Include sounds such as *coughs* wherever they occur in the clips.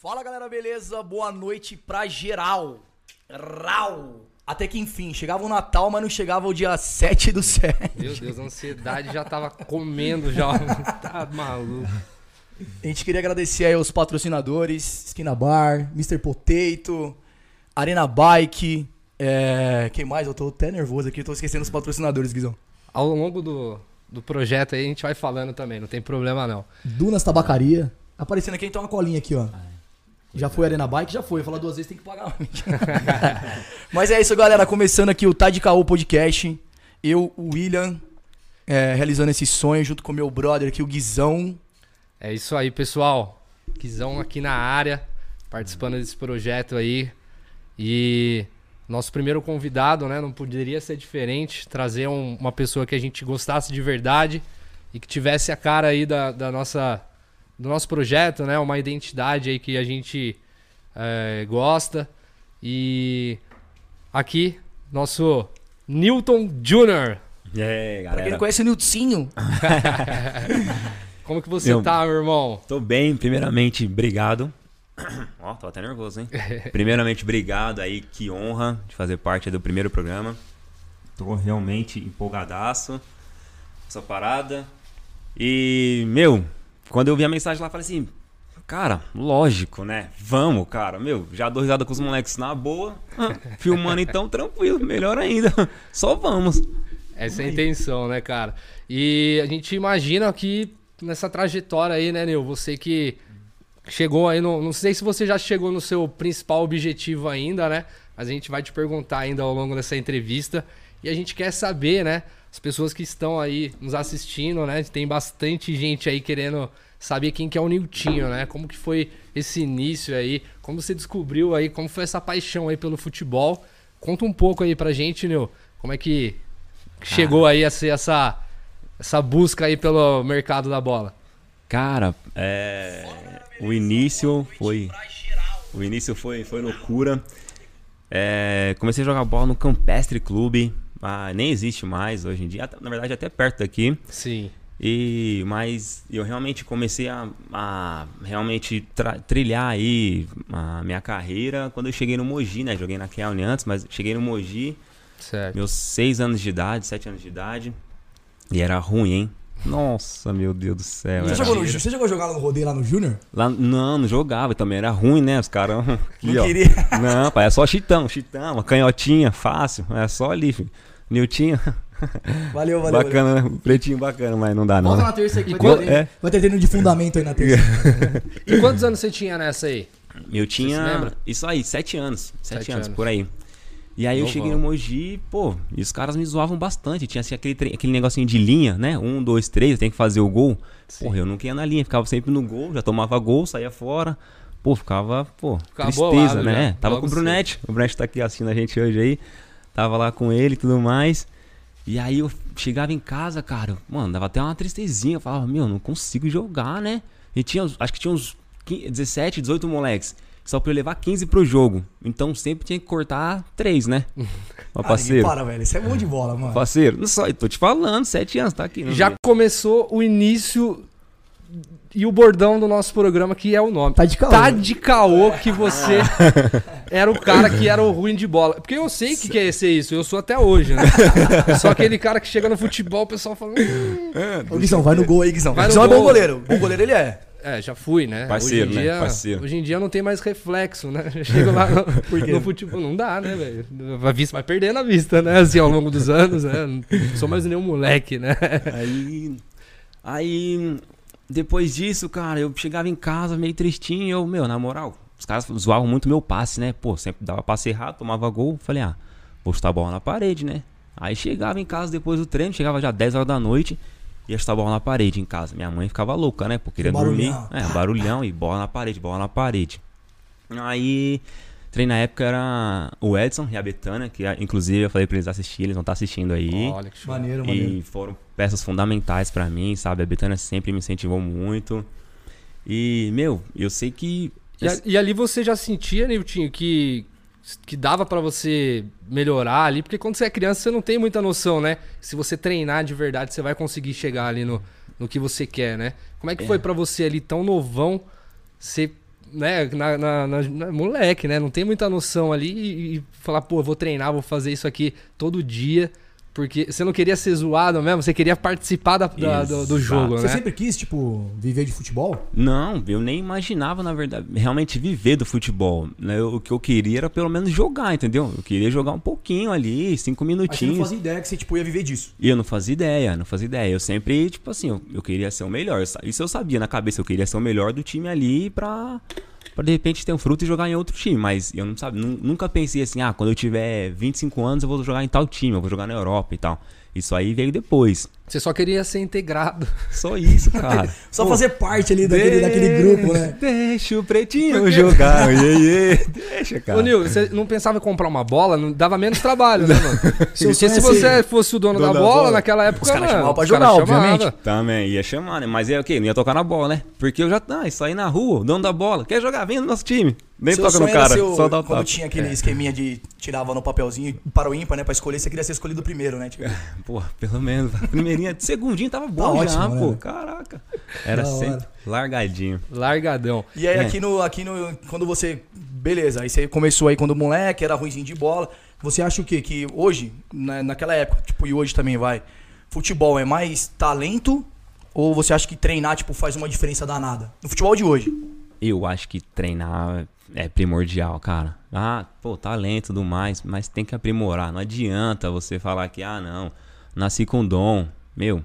Fala galera, beleza? Boa noite pra geral. Rau. Até que enfim, chegava o Natal, mas não chegava o dia 7 do 7. Meu Deus, a ansiedade já tava comendo já. *laughs* tá maluco. A gente queria agradecer aí aos patrocinadores, Esquina Bar, Mr. Potato, Arena Bike, é... quem mais? Eu tô até nervoso aqui, tô esquecendo os patrocinadores, Guizão. Ao longo do, do projeto aí a gente vai falando também, não tem problema não. Dunas Tabacaria. Aparecendo aqui, então uma colinha aqui, ó. Já foi Arena Bike? Já foi. Falar duas vezes tem que pagar. *laughs* Mas é isso, galera. Começando aqui o Tá de Caô Podcast. Eu, o William, é, realizando esse sonho junto com meu brother aqui, o Guizão. É isso aí, pessoal. Guizão aqui na área, participando desse projeto aí. E nosso primeiro convidado, né? Não poderia ser diferente. Trazer um- uma pessoa que a gente gostasse de verdade e que tivesse a cara aí da, da nossa, do nosso projeto, né? Uma identidade aí que a gente é, gosta. E aqui, nosso Newton Jr. E aí, Pra quem galera? não conhece o Niltzinho. *laughs* *laughs* Como que você Meu- tá, meu irmão? Tô bem, primeiramente, obrigado. *coughs* Ó, tô até nervoso, hein? *laughs* primeiramente, obrigado aí, que honra de fazer parte do primeiro programa. Tô realmente empolgadaço com essa parada. E, meu, quando eu vi a mensagem lá, falei assim, cara, lógico, né? Vamos, cara, meu, já dou risada com os moleques na boa, Ah, filmando então, tranquilo, melhor ainda, *laughs* só vamos. Essa é a intenção, né, cara? E a gente imagina que nessa trajetória aí, né, Nil? Você que chegou aí no. Não sei se você já chegou no seu principal objetivo ainda, né? Mas a gente vai te perguntar ainda ao longo dessa entrevista. E a gente quer saber, né? As pessoas que estão aí nos assistindo, né? Tem bastante gente aí querendo saber quem que é o Niltinho, né? Como que foi esse início aí? Como você descobriu aí? Como foi essa paixão aí pelo futebol? Conta um pouco aí pra gente, Nil. Como é que chegou aí a ser essa, essa busca aí pelo mercado da bola? Cara, é, o início foi. O início foi, foi loucura. É, comecei a jogar bola no Campestre Clube. Ah, nem existe mais hoje em dia. Na verdade, até perto daqui. Sim. E, mas eu realmente comecei a, a realmente trilhar aí a minha carreira quando eu cheguei no Mogi, né? Joguei na Kelne antes, mas cheguei no Mogi, Certo. meus seis anos de idade, sete anos de idade. E era ruim, hein? Nossa, meu Deus do céu. Você jogou, no, você jogou jogar no rodeio lá no Júnior? Lá, não, não jogava também, era ruim, né? Os caras. *laughs* Não ó. queria. *laughs* Não, pai, é só chitão, chitão, uma canhotinha, fácil. É só ali, filho. Niltinho, *laughs* Valeu, valeu. bacana, né? pretinho bacana, mas não dá não. Volta né? na terça aqui, vai ter, é. vai ter treino de fundamento aí na terça. E quantos anos você tinha nessa aí? Eu tinha. lembra? Isso aí, sete anos. Sete, Sete anos, anos. por aí. E aí eu cheguei no Mogi, pô, e os caras me zoavam bastante. Tinha assim aquele, aquele negocinho de linha, né? Um, dois, três, tem que fazer o gol. Sim. Porra, eu não ia na linha, ficava sempre no gol, já tomava gol, saía fora. Pô, ficava, pô, Ficava tristeza, bolado né? já, É, Tava logo com o Brunete. O Brunete tá aqui assistindo a gente hoje aí. Tava lá com ele e tudo mais. E aí eu chegava em casa, cara, mano, dava até uma tristezinha. Eu falava, meu, não consigo jogar, né? E tinha, acho que tinha uns 15, 17, 18 moleques. Só pra eu levar 15 pro jogo. Então sempre tinha que cortar 3, né? *laughs* Ó, parceiro. Para, velho. Isso é bom de bola, mano. Parceiro, não só, eu tô te falando, 7 anos, tá aqui. não Já vi. começou o início e o bordão do nosso programa, que é o nome. Tá de caô. Tá de caô que você *laughs* era o cara que era o ruim de bola. Porque eu sei que quer ser isso, eu sou até hoje, né? *laughs* Só aquele cara que chega no futebol, o pessoal fala. "Hum, Ô, Guizão, vai no gol aí, Guizão. Vai Guizão é bom gol. goleiro. Bom goleiro ele é. É, já fui, né? Parceiro, hoje em né? dia, Parceiro. Hoje em dia não tem mais reflexo, né? *laughs* Chego lá no, *laughs* no futebol, não dá, né, velho? A vista vai perdendo a vista, né? Assim, ao longo dos anos, né? Não sou mais nenhum moleque, né? Aí. Aí. Depois disso, cara, eu chegava em casa meio tristinho. e Eu, meu, na moral, os caras zoavam muito meu passe, né? Pô, sempre dava passe errado, tomava gol. Falei, ah, vou chutar a bola na parede, né? Aí chegava em casa depois do treino, chegava já 10 horas da noite, ia chutar a bola na parede em casa. Minha mãe ficava louca, né? Porque queria dormir. Barulhão. É, barulhão e bola na parede, bola na parede. Aí. Treino na época era o Edson e a Betânia, que inclusive eu falei pra eles assistirem, eles vão estar assistindo aí. Olha que show. Maneiro, maneiro. E foram peças fundamentais pra mim, sabe? A Betânia sempre me incentivou muito. E, meu, eu sei que. E, e ali você já sentia, Niltinho, que, que dava pra você melhorar ali? Porque quando você é criança, você não tem muita noção, né? Se você treinar de verdade, você vai conseguir chegar ali no, no que você quer, né? Como é que É. foi pra você ali, tão novão, você né, na, na, na, na, moleque, né? Não tem muita noção ali e, e falar, pô, vou treinar, vou fazer isso aqui todo dia. Porque você não queria ser zoado mesmo, você queria participar da, da, do, do, jogo, você né? Você sempre quis, tipo, viver de futebol? Não, eu nem imaginava, na verdade, realmente viver do futebol. Né? O que eu queria era pelo menos jogar, entendeu? Eu queria jogar um pouquinho ali, cinco minutinhos. Mas você não fazia ideia que você, tipo, ia viver disso? E eu não fazia ideia, não fazia ideia. Eu sempre, tipo assim, eu, eu queria ser o melhor. Isso eu sabia na cabeça, eu queria ser o melhor do time ali pra para de repente ter um fruto e jogar em outro time. Mas eu não sabe, nunca pensei assim, ah, quando eu tiver 25 anos eu vou jogar em tal time, eu vou jogar na Europa e tal. Isso aí veio depois. Você só queria ser integrado. Só isso, *laughs* cara. só Pô, fazer parte ali daquele, daquele grupo, né? Deixa o pretinho Porque... jogar. *laughs* yeah, yeah. Deixa, cara. Ô, Nil, você não pensava em comprar uma bola? Não dava menos trabalho, né, mano? se, se você fosse o dono, dono da, bola, bola, naquela época, os caras chamavam pra jogar, obviamente. Também, ia chamar, né? Mas é o quê? Não ia tocar na bola, né? Porque eu já, ah, isso aí na rua, dono da bola. Quer jogar? Vem no nosso time. Nem Seu toca no cara, seu, só dá o Quando tinha aquele é. esqueminha de tirava no papelzinho para o ímpar, né? Pra escolher, você queria ser escolhido primeiro, né? Tipo... *laughs* Pô, pelo menos. Primeirinha, segundinho tava bom tá já, ótimo, pô. Né? Caraca. Era da sempre hora. largadinho. Largadão. E aí, é. aqui, no, aqui no. Quando você. Beleza, aí você começou aí quando moleque, era ruimzinho de bola. Você acha o quê? Que hoje, na, naquela época, tipo, e hoje também vai. Futebol é mais talento? Ou você acha que treinar, tipo, faz uma diferença danada? No futebol de hoje. Eu acho que treinar é primordial, cara. Ah, pô, talento e tudo mais, mas tem que aprimorar. Não adianta você falar que, ah, não, nasci com dom. Meu,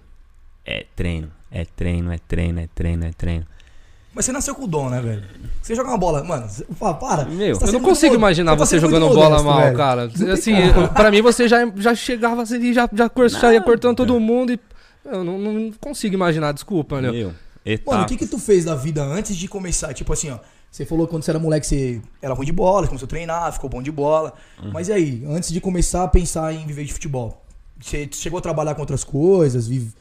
é treino, é treino, é treino, é treino, é treino. Mas você nasceu com dom, né, velho? Você joga uma bola, mano, para. Meu, tá eu não consigo imaginar você, tá jogando bola mal, velho. cara. Assim, *laughs* pra mim você já, já chegava assim, já, já, já ia cortando todo mundo e. Eu não, não consigo imaginar, desculpa, né? Meu, Mano, o que que tu fez da vida antes de começar? Tipo assim, ó. Você falou que quando você era moleque você era ruim de bola, começou a treinar, ficou bom de bola. Uhum. Mas e aí, antes de começar a pensar em viver de futebol? Você chegou a trabalhar com outras coisas? Vive,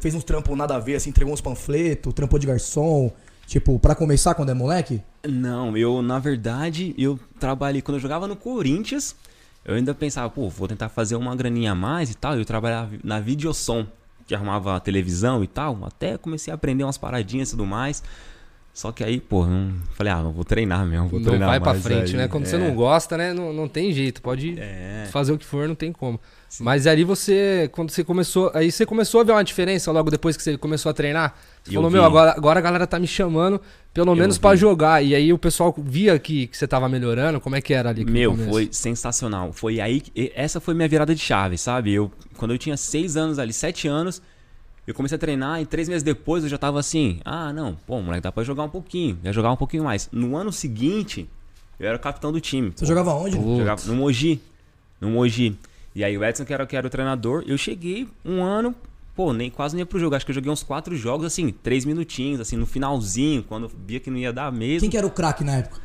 fez uns trampos nada a ver, assim, entregou uns panfletos, trampou de garçom? Tipo, para começar quando é moleque? Não, eu, na verdade, eu trabalhei. Quando eu jogava no Corinthians, eu ainda pensava, pô, vou tentar fazer uma graninha a mais e tal. Eu trabalhava na videosom, que arrumava televisão e tal. Até comecei a aprender umas paradinhas e tudo mais. Só que aí, pô, não, falei, ah, não vou treinar mesmo, vou não treinar vai pra frente, aí, né? Quando é. você não gosta, né? Não, não tem jeito, pode é. fazer o que for, não tem como. Sim. Mas ali você, quando você começou, aí você começou a ver uma diferença logo depois que você começou a treinar? Você falou, vi. meu, agora, agora a galera tá me chamando, pelo eu menos para jogar. E aí o pessoal via que, que você tava melhorando, como é que era ali? Meu, foi sensacional. Foi aí, essa foi minha virada de chave, sabe? Eu, quando eu tinha seis anos ali, sete anos eu comecei a treinar e três meses depois eu já tava assim, ah, não, pô, moleque, dá pra jogar um pouquinho. Ia jogar um pouquinho mais. No ano seguinte, eu era o capitão do time. Você pô, jogava onde? Jogava no Mogi. No Mogi. E aí o Edson, que era, que era o treinador, eu cheguei um ano, pô, nem quase nem ia pro jogo. Acho que eu joguei uns quatro jogos, assim, três minutinhos, assim, no finalzinho, quando via que não ia dar mesmo. Quem que era o craque na época?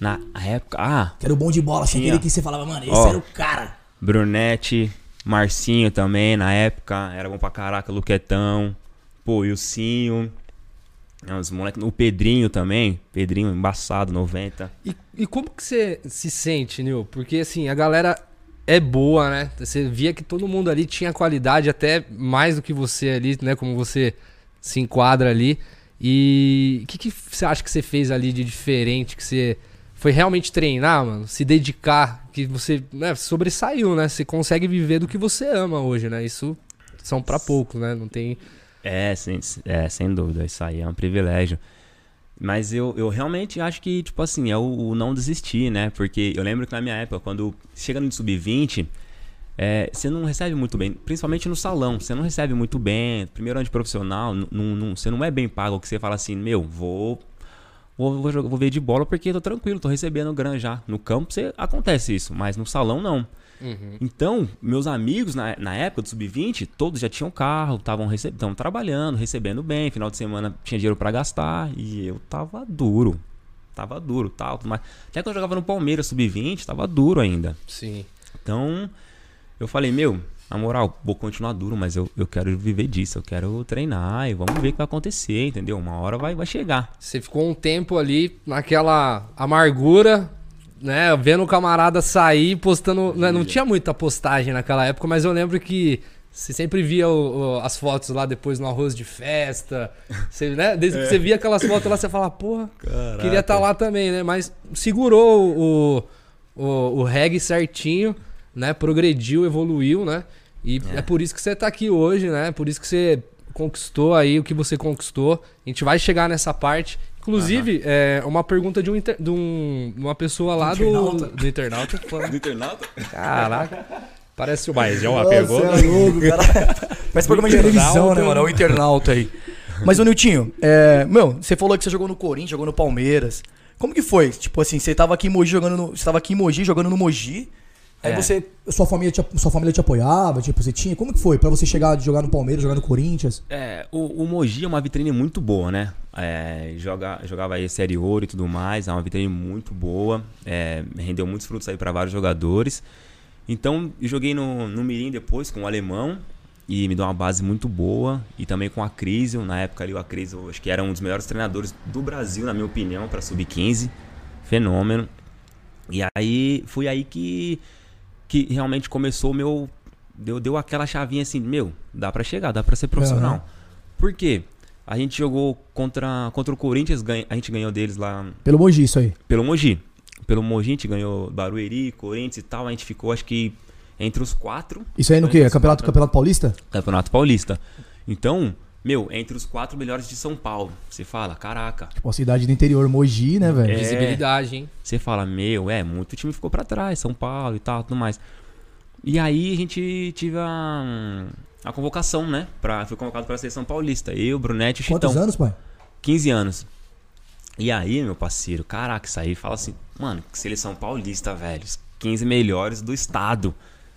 Na época, ah. Que era o bom de bola, assim, aquele que você falava, mano, esse ó, era o cara. Brunete, Marcinho também, na época, era bom pra caraca, Luquetão. Pô, Ilcinho. Os moleques, o Pedrinho também, Pedrinho embaçado, 90. E, e como que você se sente, Nil? Porque assim, a galera é boa, né? Você via que todo mundo ali tinha qualidade, até mais do que você ali, né? Como você se enquadra ali. E o que, que você acha que você fez ali de diferente, que você foi realmente treinar, mano, se dedicar, que você né, sobressaiu, né? Você consegue viver do que você ama hoje, né? Isso são para poucos, né? Não tem. É, sem, é, sem dúvida, isso aí é um privilégio. Mas eu, eu realmente acho que, tipo assim, é o, o não desistir, né? Porque eu lembro que na minha época, quando chega no sub-20, é, você não recebe muito bem, principalmente no salão, você não recebe muito bem. Primeiro ano de profissional, você não é bem pago, que você fala assim, meu, vou vou, vou, vou ver de bola porque tô tranquilo, tô recebendo grana já. No campo você, acontece isso, mas no salão não. Uhum. Então, meus amigos na, na época do Sub-20, todos já tinham carro, estavam trabalhando, recebendo bem, final de semana tinha dinheiro para gastar e eu tava duro. Tava duro, tal, mas até quando eu jogava no Palmeiras Sub-20, tava duro ainda. Sim. Então, eu falei, meu, na moral, vou continuar duro, mas eu, eu quero viver disso, eu quero treinar e vamos ver o que vai acontecer, entendeu? Uma hora vai, vai chegar. Você ficou um tempo ali naquela amargura, né? Vendo o camarada sair, postando. Né? Não tinha muita postagem naquela época, mas eu lembro que Você sempre via o- o- as fotos lá depois no arroz de festa. *laughs* Você, né? Desde que você via aquelas fotos lá, você fala, porra, queria estar lá também, né? Mas segurou o, o, o reggae certinho, né? Progrediu, evoluiu, né? E é. por isso que você tá aqui hoje, né? Por isso que você conquistou aí o que você conquistou. A gente vai chegar nessa parte. Inclusive, é uma pergunta de, um inter- de um- uma pessoa lá do Internauta. do internauta. Do internauta? Caraca. Parece o mais, é uma Nossa, pergunta. é louco, cara. *laughs* Parece programa de televisão, né, mano? É o internauta aí. Mas, ô Niltinho, é, meu, você falou que você jogou no Corinthians, jogou no Palmeiras. Como que foi? Tipo assim, você tava aqui em Mogi jogando no, você tava aqui em Mogi jogando no Mogi. Aí É. você, sua família, te, sua família te apoiava, tipo, você tinha, como que foi pra você chegar de jogar no Palmeiras, jogar no Corinthians? É, o, o Mogi é uma vitrine muito boa, né? É, joga, jogava aí Série Ouro e tudo mais, é uma vitrine muito boa, é, rendeu muitos frutos aí para vários jogadores. Então, eu joguei no, no Mirim depois com o Alemão e me deu uma base muito boa. E também com a Crisio, na época ali o Acrisio, acho que era um dos melhores treinadores do Brasil, na minha opinião, para Sub-15. Fenômeno. E aí, foi aí que, que realmente começou o meu... Deu, deu aquela chavinha assim, meu, dá pra chegar, dá pra ser profissional. Aham. Por quê? A gente jogou contra, contra o Corinthians, ganha- a gente ganhou deles lá Pelo Mogi, isso aí. pelo Mogi. Pelo Mogi a gente ganhou Barueri, Corinthians e tal. A gente ficou, acho que, entre os quatro Isso aí no quê? Campeonato, Campeonato Paulista? Campeonato Paulista. Então, meu, entre os quatro melhores de São Paulo. Você fala, caraca. Tipo, a cidade do interior, Mogi, né, velho? É. Visibilidade, hein? Você fala, meu, é, muito time ficou pra trás, São Paulo e tal, tudo mais. E aí a gente tive a, a convocação, né? Pra, fui convocado pra seleção paulista. Eu, Brunete e o Quantos Chitão. anos, pai? 15 anos. E aí, meu parceiro, caraca, isso aí fala assim, mano, que seleção paulista, velho. Os 15 melhores do estado.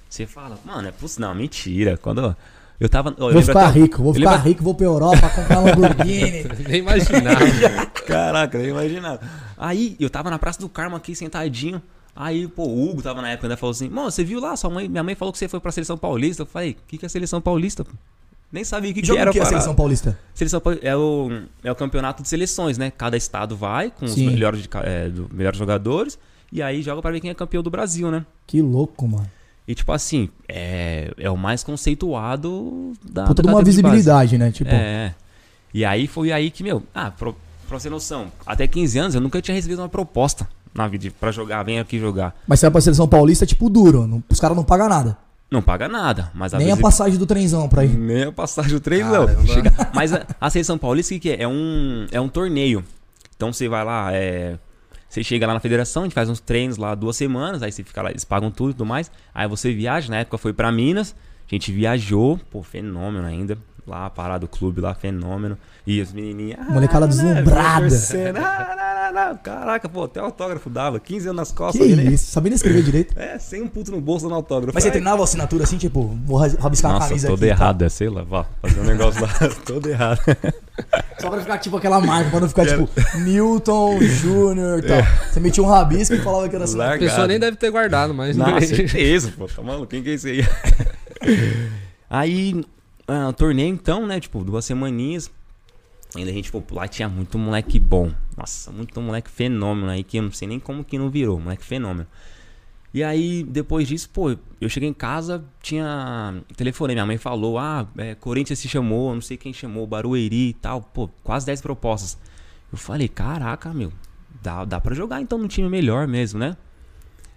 Você fala, mano, é possível. Não, mentira. Quando eu tava. eu Vou ficar até- rico, vou ficar lembro- rico, vou pra Europa comprar um Lamborghini. *laughs* Nem imaginava. *laughs* Caraca, nem imaginava. Aí eu tava na Praça do Carmo aqui sentadinho. Aí, pô, o Hugo tava na época, né? Falou assim: Mano, você viu lá? Sua mãe, minha mãe falou que você foi pra seleção paulista. Eu falei: O que, que é seleção paulista? pô?" Nem sabia o que, que era o que é a seleção paulista? Seleção Paul- é o, é o campeonato de seleções, né? Cada estado vai com os Sim. melhores, de é, do- melhores jogadores e aí joga pra ver quem é campeão do Brasil, né? Que louco, mano. E tipo assim, é, é o mais conceituado da. Puta de uma categoria de visibilidade, né? Tipo, É. E aí foi aí que, meu, ah, pra, pra você ter noção, até 15 anos eu nunca tinha recebido uma proposta na vida pra jogar, vem aqui jogar. mas você vai pra seleção paulista, tipo, duro. não- os caras não pagam nada. Não paga nada, mas a Nem a passagem do trenzão pra ir. Nem a passagem do. Caramba. Chega- Mas a, a seleção paulista, o que, que é? É um, é um torneio. Então você vai lá, é, você chega lá na federação, a gente faz uns treinos lá duas semanas, aí você fica lá, eles pagam tudo e tudo mais. Aí você viaja, na época foi pra Minas, a gente viajou, pô, fenômeno ainda. Lá, parado do clube lá, fenômeno. E as menininhas. ah, Molecada né, deslumbrada. torcendo, ah, não, não, não. Caraca, pô, até autógrafo dava. 15 anos nas Que costas. ali, né? isso? Sabia nem escrever direito. É, sem um puto no bolso dando autógrafo. Mas você Aí- treinava a assinatura assim, tipo, vou ra- rabiscar Nossa, camisa todo aqui. tal. errado, é, sei lá, vá, fazer um negócio lá, *laughs* todo errado. Só pra ficar tipo aquela marca, pra não ficar tipo Newton Júnior e tal. Você metia um rabisco e falava que era assim. A pessoa nem deve ter guardado, mas. Nossa, *laughs* certeza, pô, tá maluco, quem que é esse aí? *laughs* aí, ah, torneio então, né, tipo, duas semaninhas, ainda a gente, pô, lá tinha muito moleque bom, nossa, muito moleque fenômeno aí, que eu não sei nem como que não virou, moleque fenômeno. E aí, depois disso, pô, eu cheguei em casa, tinha. Telefonei, minha mãe falou: ah, é, Corinthians se chamou, não sei quem chamou, Barueri e tal. Pô, quase 10 propostas. Eu falei: caraca, meu, dá, dá pra jogar então num time melhor mesmo, né?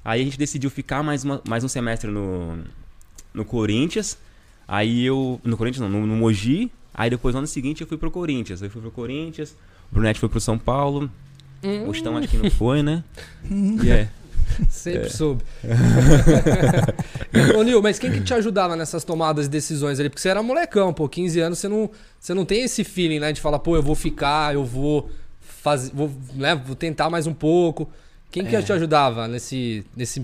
Aí a gente decidiu ficar mais, uma- mais um semestre no, no Corinthians. Aí eu. No Corinthians não, no, no Mogi. Aí depois no ano seguinte eu fui pro Corinthians. Eu fui pro Corinthians, o Brunete foi pro São Paulo. Hum, O Chitão acho que não foi, né? *laughs* É. Sempre soube. *laughs* Ô, Nil, mas quem que te ajudava nessas tomadas de decisões ali? Porque você era molecão, pô, 15 anos, você não, você não tem esse feeling, né? De falar, pô, eu vou ficar, eu vou fazer, vou, né, vou tentar mais um pouco. Quem que te ajudava nesse, nesse,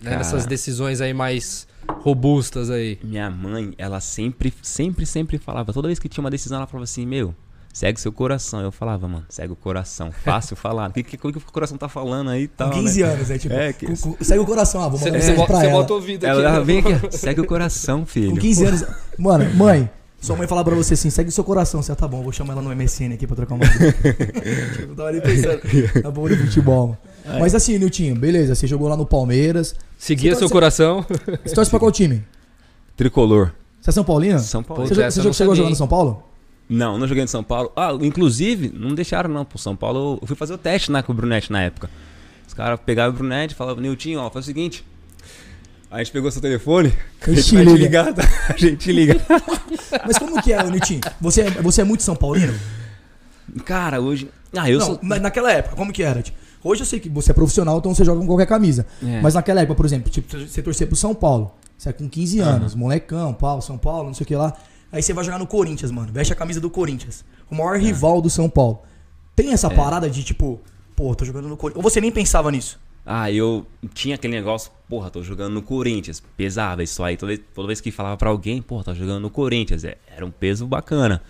né, nessas decisões aí mais robustas aí? Minha mãe, ela sempre, sempre, sempre falava. Toda vez que tinha uma decisão, ela falava assim: Meu, segue seu coração. Eu falava, mano, segue o coração. Fácil *laughs* falar. O que, que, o que o coração tá falando aí e tal? Com 15 né? anos, né? Tipo, É, que- com- com- segue o coração, ah, vou mandar Você, mensagem bota, pra você ela. bota o ouvido aqui. Ela né? vem aqui, segue o coração, filho. Com 15 anos. Mano, *laughs* mãe, sua mãe falar pra você assim, segue o seu coração. Você, ah, tá bom, vou chamar ela no MSN aqui pra trocar uma *laughs* tipo, tava ali pensando, tá bom de futebol, mano. Mas assim, Niltinho, beleza, você jogou lá no Palmeiras. Seguia seu coração. Você torce pra qual time? Tricolor. Você é São Paulino? São Paulo. Você, você chegou jogando em? São Paulo? Não, não joguei no São Paulo. Ah, inclusive, não deixaram não pro São Paulo. Eu fui fazer o teste né, com o Brunete na época. Os caras pegavam o Brunete e falavam, Niltinho, ó, faz o seguinte. A gente pegou seu telefone, *laughs* a gente vai te liga. ligar, tá? *laughs* A gente liga. *laughs* Mas como que é, Nitinho? Você, é- você é muito São Paulino? Cara, hoje... Ah, eu não, sou... na- naquela época, como que era? Tipo, hoje eu sei que você é profissional, então você joga com qualquer camisa. É. Mas naquela época, por exemplo, tipo, você torcer pro São Paulo. Você é com 15 anos, molecão, pau, São Paulo, não sei o que lá. Aí você vai jogar no Corinthians, mano. Veste a camisa do Corinthians. O maior É. rival do São Paulo. Tem essa parada de tipo, pô, tô jogando no Corinthians. Ou você nem pensava nisso? Ah, eu tinha aquele negócio, porra, tô jogando no Corinthians. Pesava isso aí. Toda vez, toda vez que falava pra alguém, porra, tá jogando no Corinthians. É, era um peso bacana.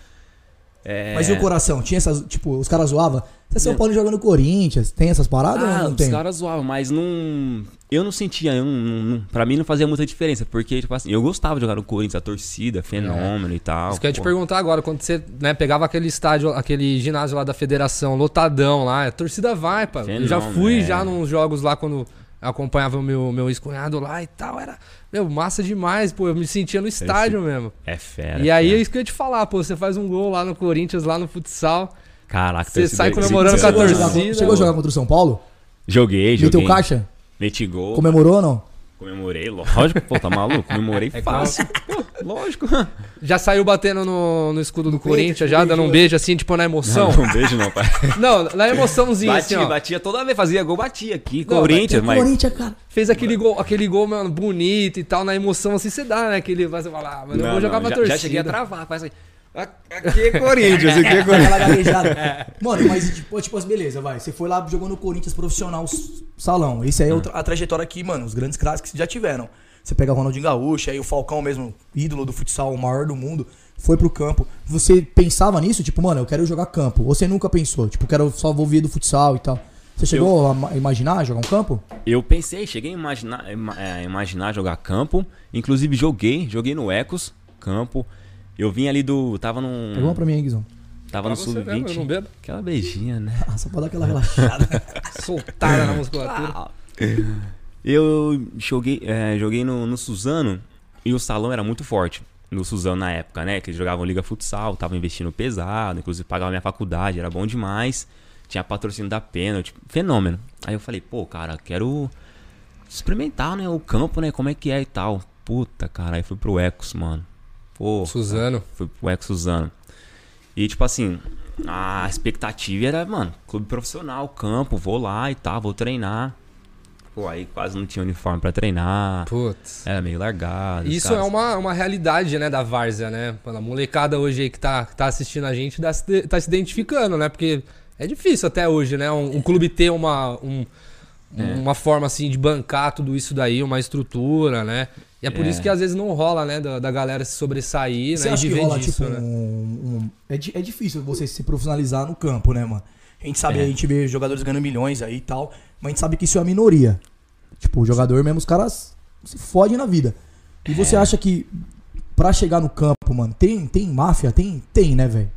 É... Mas e o coração? Tinha essas, tipo, os caras zoavam. Você é São Paulo joga no Corinthians. Tem essas paradas Ah, ou não os tem? caras zoavam, mas não. Eu não sentia, eu não, não, pra mim não fazia muita diferença, porque, tipo assim, eu gostava de jogar no Corinthians, a torcida, fenômeno e tal. Isso que eu ia te perguntar agora, quando você né, pegava aquele estádio, aquele ginásio lá da federação, lotadão lá, a torcida vai, pá. Eu já Fenômeno, fui é. já nos jogos lá quando acompanhava o meu, meu ex-cunhado lá e tal. Era, meu, massa demais, pô. Eu me sentia no estádio mesmo. É fera. e aí é isso que eu ia te falar, pô. Você faz um gol lá no Corinthians, lá no futsal. Caraca, você sai comemorando com a Chegou a jogar, torcida, chegou a jogar contra o São Paulo? Joguei, joguei. Meteu caixa? Meti gol. Comemorou ou não? Comemorei, lógico. Pô, tá maluco? Comemorei *laughs* É fácil. Pô, lógico. Já saiu batendo no, no escudo do Corinthians, já dando um beijo assim, tipo na emoção. Não, um beijo não, pai. *laughs* Não, na emoçãozinha assim, Batia, ó. batia toda vez, fazia gol, batia aqui. Não, Corinthians, mas. Corinthians, cara. Fez aquele gol, aquele gol, mano, bonito e tal, na emoção assim você dá, né? Aquele, você fala, ah, mano, eu Não, vou jogar não, pra já, torcida. já cheguei a travar, faz aí. Aqui é Corinthians, aqui é *laughs* Corinthians. Gaguejada. Mano, mas tipo, tipo, beleza, vai. Você foi lá jogou no Corinthians profissional salão. Esse aí é outra- a trajetória que, mano, os grandes craques que já tiveram. Você pega o Ronaldinho Gaúcho, aí o Falcão mesmo, ídolo do futsal, o maior do mundo, foi pro campo. Você pensava nisso? Tipo, mano, eu quero jogar campo. Ou você nunca pensou? Tipo, quero só vou vir do futsal e tal. Você chegou a ma- imaginar jogar um campo? Eu pensei, cheguei a imaginar, ima- é, imaginar jogar campo. Inclusive joguei, joguei no Ecos, campo. Eu vim ali do. Tava num. Pega uma pra mim aí, Guizão. Tava Pra no você mesmo, eu não sub-20. bebo. Aquela beijinha, né? Ah, só pra dar aquela relaxada. *laughs* Soltada na musculatura. Eu joguei, é, joguei no, no Suzano e o salão era muito forte. No Suzano na época, né? Que eles jogavam Liga Futsal, tava investindo pesado, inclusive pagava minha faculdade, era bom demais. Tinha patrocínio da pênalti, fenômeno. Aí eu falei, pô, cara, quero experimentar, né? O campo, né? Como é que é e tal. Puta, cara, aí fui pro Ecos, mano. Pô, Suzano. fui pro Ecos Suzano. E tipo assim, a expectativa era, mano, clube profissional, campo, vou lá e tal, vou treinar. Pô, aí quase não tinha uniforme pra treinar. Putz. Era meio largado. Isso é caras- uma, uma realidade, né, da Várzea, né? A molecada hoje aí que tá, que tá assistindo a gente tá se, tá se identificando, né? Porque é difícil até hoje, né? Um, um clube ter uma, um- É. uma forma assim de bancar tudo isso daí, uma estrutura, né? E é por É. isso que às vezes não rola, né? Da, da galera se sobressair, Você né? acha e que rola, disso, tipo, né? um, um- É, di- é difícil você se profissionalizar no campo, né, mano? A gente sabe, É. a gente vê jogadores ganhando milhões aí e tal, mas a gente sabe que isso é a minoria. Tipo, o jogador mesmo, os caras se fodem na vida. E você É. acha que pra chegar no campo, mano, tem, tem máfia? Tem, tem, né, velho?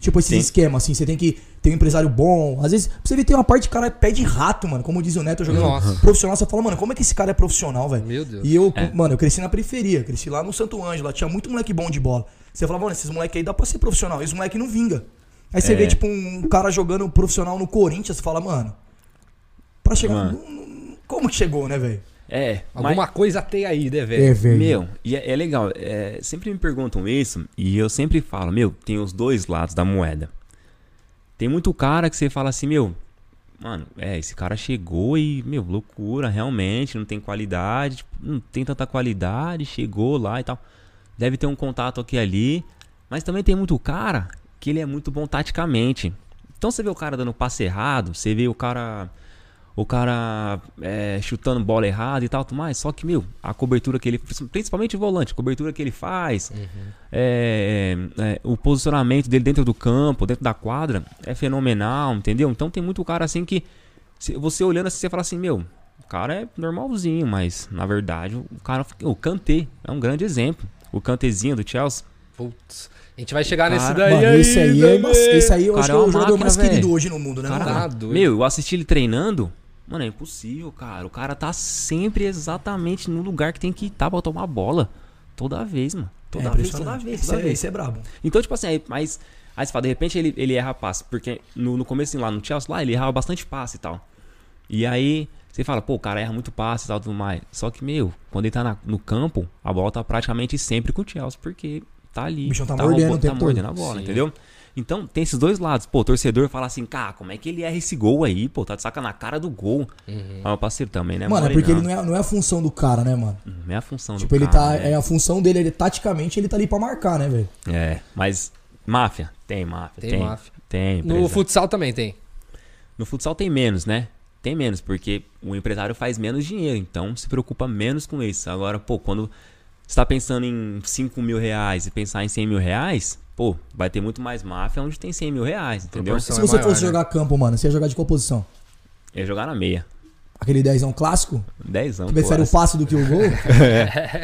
Tipo, esses Tem. esquemas, assim, você tem que ter um empresário bom. Às vezes, você ver, tem uma parte de cara é pé de rato, mano. Como diz o Neto, jogando Nossa. profissional, você fala, mano, como é que esse cara é profissional, velho? Meu Deus. E eu, É. mano, eu cresci na periferia, cresci lá no Santo Ângelo, lá tinha muito moleque bom de bola. Você falava, mano, esses moleque aí dá pra ser profissional, e os moleque não vinga. Aí você É. vê, tipo, um cara jogando profissional no Corinthians, você fala, mano, pra chegar. Mano. Como que chegou, né, velho? É, Alguma coisa tem aí, né, velho? velho. Meu, e é, é legal, é, sempre me perguntam isso e eu sempre falo, meu, tem os dois lados da moeda. Tem muito cara que você fala assim, meu, mano, é, esse cara chegou e, meu, loucura, realmente, não tem qualidade, tipo, não tem tanta qualidade, chegou lá e tal. Deve ter um contato aqui e ali, mas também tem muito cara que ele é muito bom taticamente. Então você vê o cara dando passe errado, você vê o cara o cara é, chutando bola errada e tal, tudo mais. Só que, meu, a cobertura que ele. Principalmente o volante, a cobertura que ele faz, é, é, o posicionamento dele dentro do campo, dentro da quadra, é fenomenal, entendeu? Então tem muito cara assim que. se você olhando assim, você fala assim, meu, o cara é normalzinho, mas na verdade o cara. O Kanté é um grande exemplo. O Kantezinho do Chelsea. Putz. A gente vai chegar nesse Cara, daí Mano, aí. esse aí é. Esse aí eu Cara, acho que é é o jogador máquina, mais querido velho. hoje no mundo, né? Cara? Tá meu, eu assisti ele treinando. Mano, é impossível, cara. O cara tá sempre exatamente no lugar que tem que estar pra tomar bola. Toda vez, mano. Toda É vez, toda vez, toda é- vez. Isso é brabo. Então, tipo assim, aí, mas. Aí você fala, de repente ele, ele erra passe. Porque no, no começo lá no Chelsea, lá, ele errava bastante passe e tal. E aí você fala, pô, o cara erra muito passe e tal, tudo mais. Só que, meu, quando ele tá na- no campo, a bola tá praticamente sempre com o Chelsea, porque tá ali. O bichão tá mordendo roubando- o tempo tá mordendo a bola, Sim. entendeu? Então tem esses dois lados. Pô, o torcedor fala assim, cara, como é que ele erra esse gol aí? Pô, tá de saca na cara do gol. Uhum. Mas meu parceiro também, né? Mano, é porque não. ele não é, não é a função do cara, né, mano? Não é a função Tipo, do ele cara, tá. né? É a função dele, ele taticamente, ele tá ali pra marcar, né, velho? É, mas máfia, tem máfia, Tem tem. máfia. Tem, No empresa. futsal também tem. No futsal tem menos, né? Tem menos, porque o empresário faz menos dinheiro, então se preocupa menos com isso. Agora, pô, quando você tá pensando em 5 mil reais e pensar em 100 mil reais, pô, vai ter muito mais máfia onde tem 100 mil reais, entendeu? Proporção. Se é você maior, fosse né? jogar campo, mano, você ia jogar de qual posição? Eu ia jogar na meia. Aquele dezão clássico? 10 anos. Que prefere o passe do que o gol?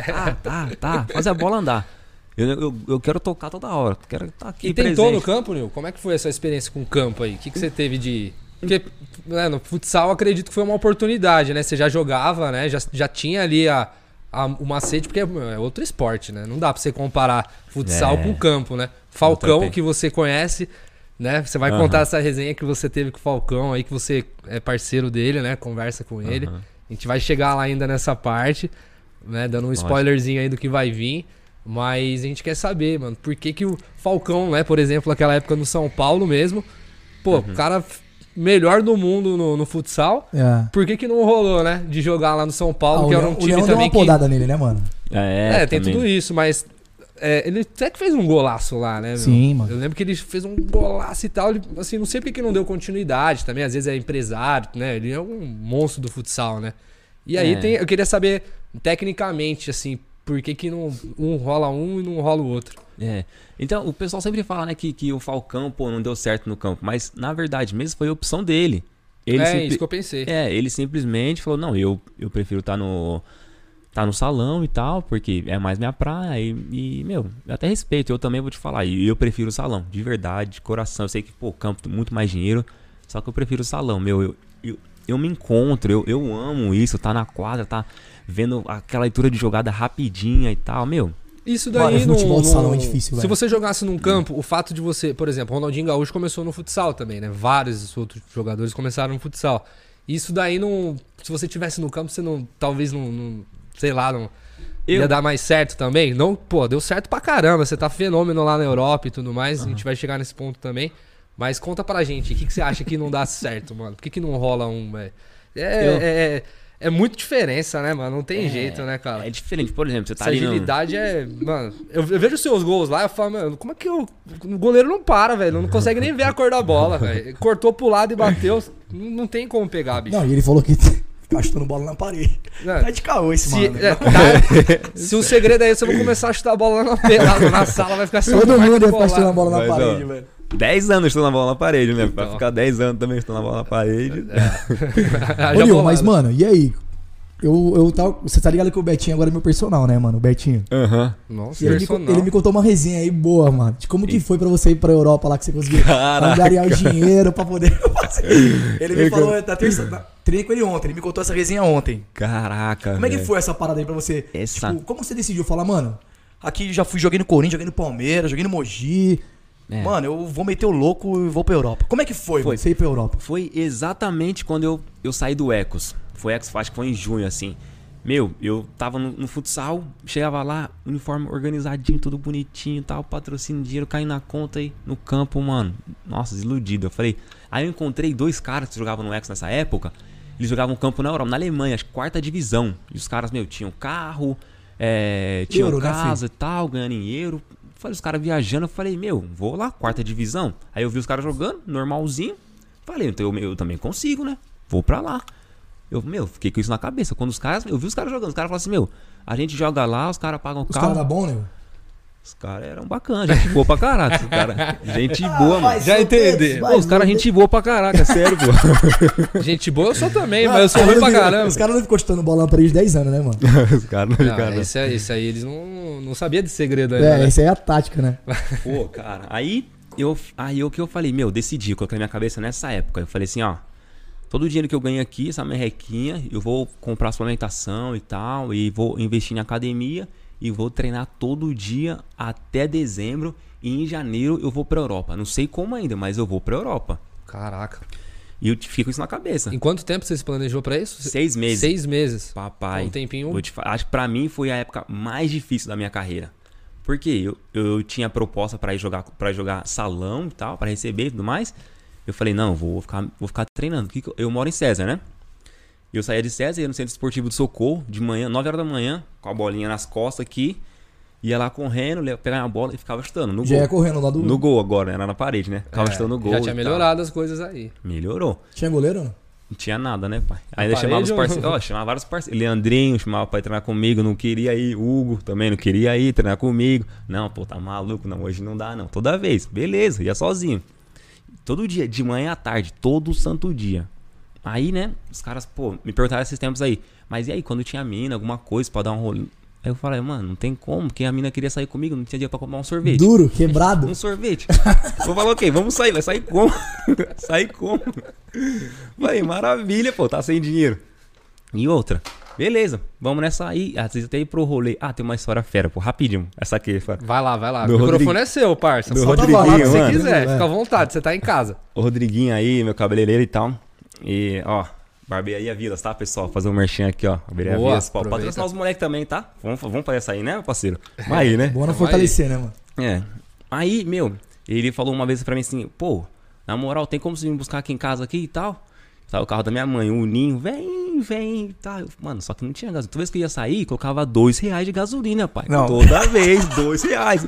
Tá, *laughs* tá, tá. Fazer a bola andar. Eu, eu, eu quero tocar toda hora. Quero estar aqui. E tentou presente. no campo, Nil? Como é que foi essa experiência com o campo aí? O que, que você teve de. Porque né, no futsal acredito que foi uma oportunidade, né? Você já jogava, né? Já, já tinha ali a, a- o macete, porque é outro esporte, né? Não dá pra você comparar futsal É. com campo, né? Falcão, que você conhece, né? Você vai Aham. contar essa resenha que você teve com o Falcão aí, que você é parceiro dele, né? Conversa com ele. Aham. A gente vai chegar lá ainda nessa parte, né? Dando um Lógico. spoilerzinho aí do que vai vir. Mas a gente quer saber, mano, por que, que o Falcão, né, por exemplo, naquela época no São Paulo mesmo, pô, Uhum. o cara melhor do mundo no, no futsal, É. por que, que não rolou, né, de jogar lá no São Paulo, Ah, o que era um o time Leão deu também uma que... podada nele, né, mano? É, É, tem também. tudo isso, mas é, ele até que fez um golaço lá, né? meu? Sim, mano. Eu lembro que ele fez um golaço e tal. Ele, assim, não sei porque que não deu continuidade também. Às vezes é empresário, né? Ele é um monstro do futsal, né? E aí É. tem, eu queria saber, tecnicamente, assim, por que, que não, um rola um e não rola o outro. É. Então, o pessoal sempre fala, né, que, que o Falcão, pô, não deu certo no campo. Mas, na verdade, mesmo foi a opção dele. Ele é simpli- isso que eu pensei. É, ele simplesmente falou, não, eu, eu prefiro estar no. Tá no salão e tal, porque é mais minha praia. E, e, meu, eu até respeito, eu também vou te falar. E eu prefiro o salão, de verdade, de coração. Eu sei que, pô, campo tem muito mais dinheiro. Só que eu prefiro o salão, meu. Eu, eu, eu me encontro, eu, eu amo isso, tá na quadra, tá vendo aquela leitura de jogada rapidinha e tal, meu. Isso daí futebol não, de salão é difícil, Se velho. você jogasse num campo, o fato de você, por exemplo, Ronaldinho Gaúcho começou no futsal também, né? Vários outros jogadores começaram no futsal. Isso daí não. Se você tivesse no campo, você não. Talvez não. não- sei lá, não. Eu- Ia dar mais certo também? Não, pô, deu certo pra caramba. Você tá fenômeno lá na Europa e tudo mais. A gente vai chegar nesse ponto também. Mas conta pra gente, o que, que você acha que não dá certo, mano? Por que, que não rola um, velho? É, Eu- é, é, é muito diferença, né, mano? Não tem É, jeito, né, cara? É diferente, por exemplo, você tá Essa ali no... agilidade é. Mano, eu, eu vejo os seus gols lá, eu falo, mano, como é que o, o goleiro não para, velho? Não consegue nem ver a cor da bola, velho. Cortou pro lado e bateu. Não, não tem como pegar, bicho. Não, e ele falou que fica chutando bola na parede. Não, Tá de caô esse se, mano. é, tá- se o segredo é esse, eu vou começar a chutar a bola lá na, pelada, na sala, vai ficar assim. Todo mundo ia ficar chutando bola na parede, ó, velho. 10 anos chutando a bola na parede, né? Vai Então. ficar 10 anos também chutando a bola na parede. *laughs* Nil, bolado. mas, mano, e aí? Eu, eu tava, você tá ligado que o Betinho agora é meu personal, né, mano? O Betinho. Aham. Nossa, E ele me, ele me contou uma resenha aí boa, mano. De como que foi pra você ir pra Europa lá, que você conseguiu angariar o dinheiro pra poder *laughs* fazer. Ele me falou na terça. Treinei com ele ontem, ele me contou essa resenha ontem. Caraca, Como é que velho. foi essa parada aí pra você? Essa- Tipo, como você decidiu falar, mano? Aqui já fui, joguei no Corinthians, joguei no Palmeiras, joguei no Mogi. É. Mano, eu vou meter o louco e vou pra Europa. Como é que foi, Foi. você ir pra Europa? Foi exatamente quando eu, eu saí do Ecos. Foi Ecos, acho que foi em junho, assim. Meu, eu tava no, no futsal, chegava lá, uniforme organizadinho, tudo bonitinho e tal, patrocínio, dinheiro caindo na conta aí no campo, mano. Nossa, desiludido. Eu falei. Aí eu encontrei dois caras que jogavam no Ecos nessa época. Eles jogavam campo na Europa, na Alemanha, acho que quarta divisão. E os caras, meu, tinham carro, é, tinham Euro, né, casa e tal, ganhando em euro. Falei, os caras viajando, eu falei, meu, vou lá, quarta divisão. Aí eu vi os caras jogando, normalzinho. Falei, então eu, eu também consigo, né? Vou pra lá. Eu, meu, fiquei com isso na cabeça. Quando os caras, eu vi os caras jogando, os caras falaram assim, meu, a gente joga lá, os caras pagam o Os carro. caras da bom, né? Os caras eram bacanas, gente boa pra caraca. Os cara, *laughs* gente boa, mano. Já entendi. Pô, os caras, gente boa pra caraca, sério, pô. *laughs* Gente boa eu sou também, mas eu sou ruim pra caramba. Os caras não ficam chutando bola na parede 10 anos, né, mano? *laughs* os caras não Não, ficaram. esse, é- esse aí eles não, não sabiam de segredo ainda. É, né? essa aí é a tática, né? Pô, cara, aí eu, aí o que eu falei, meu, decidi, eu coloquei na minha cabeça nessa época. Eu falei assim, ó, todo o dinheiro que eu ganho aqui, essa merrequinha, eu vou comprar suplementação e tal, e vou investir em academia e vou treinar todo dia até dezembro. E em janeiro eu vou pra Europa. Não sei como ainda, mas eu vou pra Europa. Caraca. E eu fico isso na cabeça. Em quanto tempo você se planejou pra isso? Seis meses. Seis meses. Papai. Um tempinho. Vou te fa- acho que pra mim foi a época mais difícil da minha carreira. Porque eu, eu tinha proposta pra ir jogar para jogar salão e tal, pra receber e tudo mais. Eu falei, não, vou ficar, vou ficar treinando. Eu moro em César, né? Eu saía de César, ia no Centro Esportivo do Socorro, de manhã, 9 horas da manhã, com a bolinha nas costas aqui. Ia lá correndo, pegava a bola e ficava chutando. No Já ia gol. correndo lá do. No gol agora, era na parede, né? Ficava É, chutando no gol. Já tinha tal. melhorado as coisas aí. Melhorou. Tinha goleiro ou não? Não tinha nada, né, pai? Ainda parede chamava os parceiros. Ó, chamava vários parceiros. Leandrinho chamava pra ir treinar comigo, não queria ir. Hugo também não queria ir treinar comigo. Não, pô, tá maluco? Não, hoje não dá, não. Toda vez, beleza, ia sozinho. Todo dia, de manhã à tarde, todo santo dia. Aí, né, os caras, pô, me perguntaram esses tempos aí. Mas e aí, quando tinha mina, alguma coisa pra dar um rolê? Aí eu falei, mano, não tem como, porque a mina queria sair comigo, não tinha dia pra comprar um sorvete. Duro, quebrado. *laughs* Um sorvete. Vou falar, ok, vamos sair. Vai sair como? *laughs* sair como? Vai, maravilha, pô, tá sem dinheiro. E outra, beleza, vamos nessa aí. Às vezes até ir pro rolê. Ah, tem uma história fera, pô, rapidinho. Essa aqui, fera. Vai lá, vai lá. Do o microfone Rodrigo- é seu, parça. do Solta Rodriguinho, lá o que você mano. quiser. Fica à vontade, você tá em casa. O Rodriguinho aí, meu cabeleireiro e tal. E, ó, barbearia Vilas, tá, pessoal? Fazer um merchan aqui, ó. Barbearia Boa, Vilas. Pô, aproveita. patrocinar os moleques também, tá? Vamos, vamos fazer essa aí, né, parceiro? Vai aí, né? Bora fortalecer, né, mano? É. Aí, meu, ele falou uma vez pra mim assim, pô, na moral, tem como você me buscar aqui em casa aqui e tal? Tá o carro da minha mãe, o Ninho, vem, vem tal. Eu, Mano, só que não tinha gasolina. Toda vez que eu ia sair, colocava dois reais de gasolina, pai. Não. Toda vez, dois reais.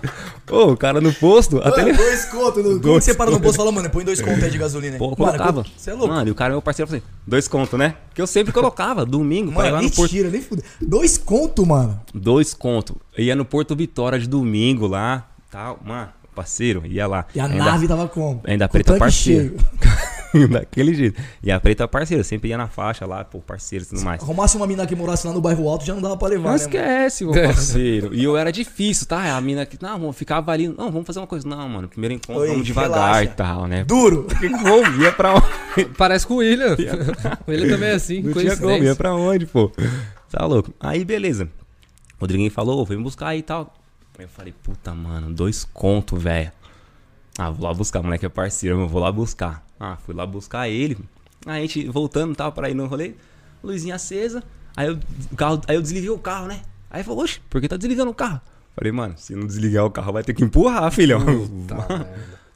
Ô, o cara no posto, até ele... dois contos. No... Dois que você para no posto e fala, mano, põe dois contos aí de gasolina. Pô, Mano, colocava. Você é louco. Mano, e o cara, meu parceiro, falou assim, dois contos, né? Que eu sempre colocava, domingo, Mano, lá no Porto. mentira, nem fuder. Dois contos, mano. Dois contos. Eu ia no Porto Vitória de domingo lá, tal. Mano, parceiro, ia lá. E a Ainda- nave tava como? Ainda Com preta parceiro. *laughs* *laughs* Daquele jeito. E a preta parceira, sempre ia na faixa lá, pô, parceiro e tudo mais. Arrumasse uma mina que morasse lá no bairro alto, já não dava pra levar, Não né, mano? esquece, meu *laughs* parceiro. E eu era difícil, tá? A mina que, não, vamos ficava ali. Não, vamos fazer uma coisa. Não, mano, primeiro encontro, Oi, vamos devagar relaxa. e tal, né? Duro. Que como? Ia pra onde? *laughs* Parece com o William. o William também é assim, Não tinha como, ia pra onde, pô? Tá louco. Aí, beleza. O Rodriguinho falou, vem buscar aí e tal. Aí eu falei, puta, mano, dois contos, velho. Ah, vou lá buscar, moleque é parceiro, eu vou lá buscar. Ah, fui lá buscar ele. Aí a gente voltando tal, pra ir no rolê. Luzinha acesa. Aí eu, o carro, aí eu desliguei o carro, né? Aí ele falou, oxe, por que tá desligando o carro? Falei, mano, se não desligar o carro, vai ter que empurrar, filhão.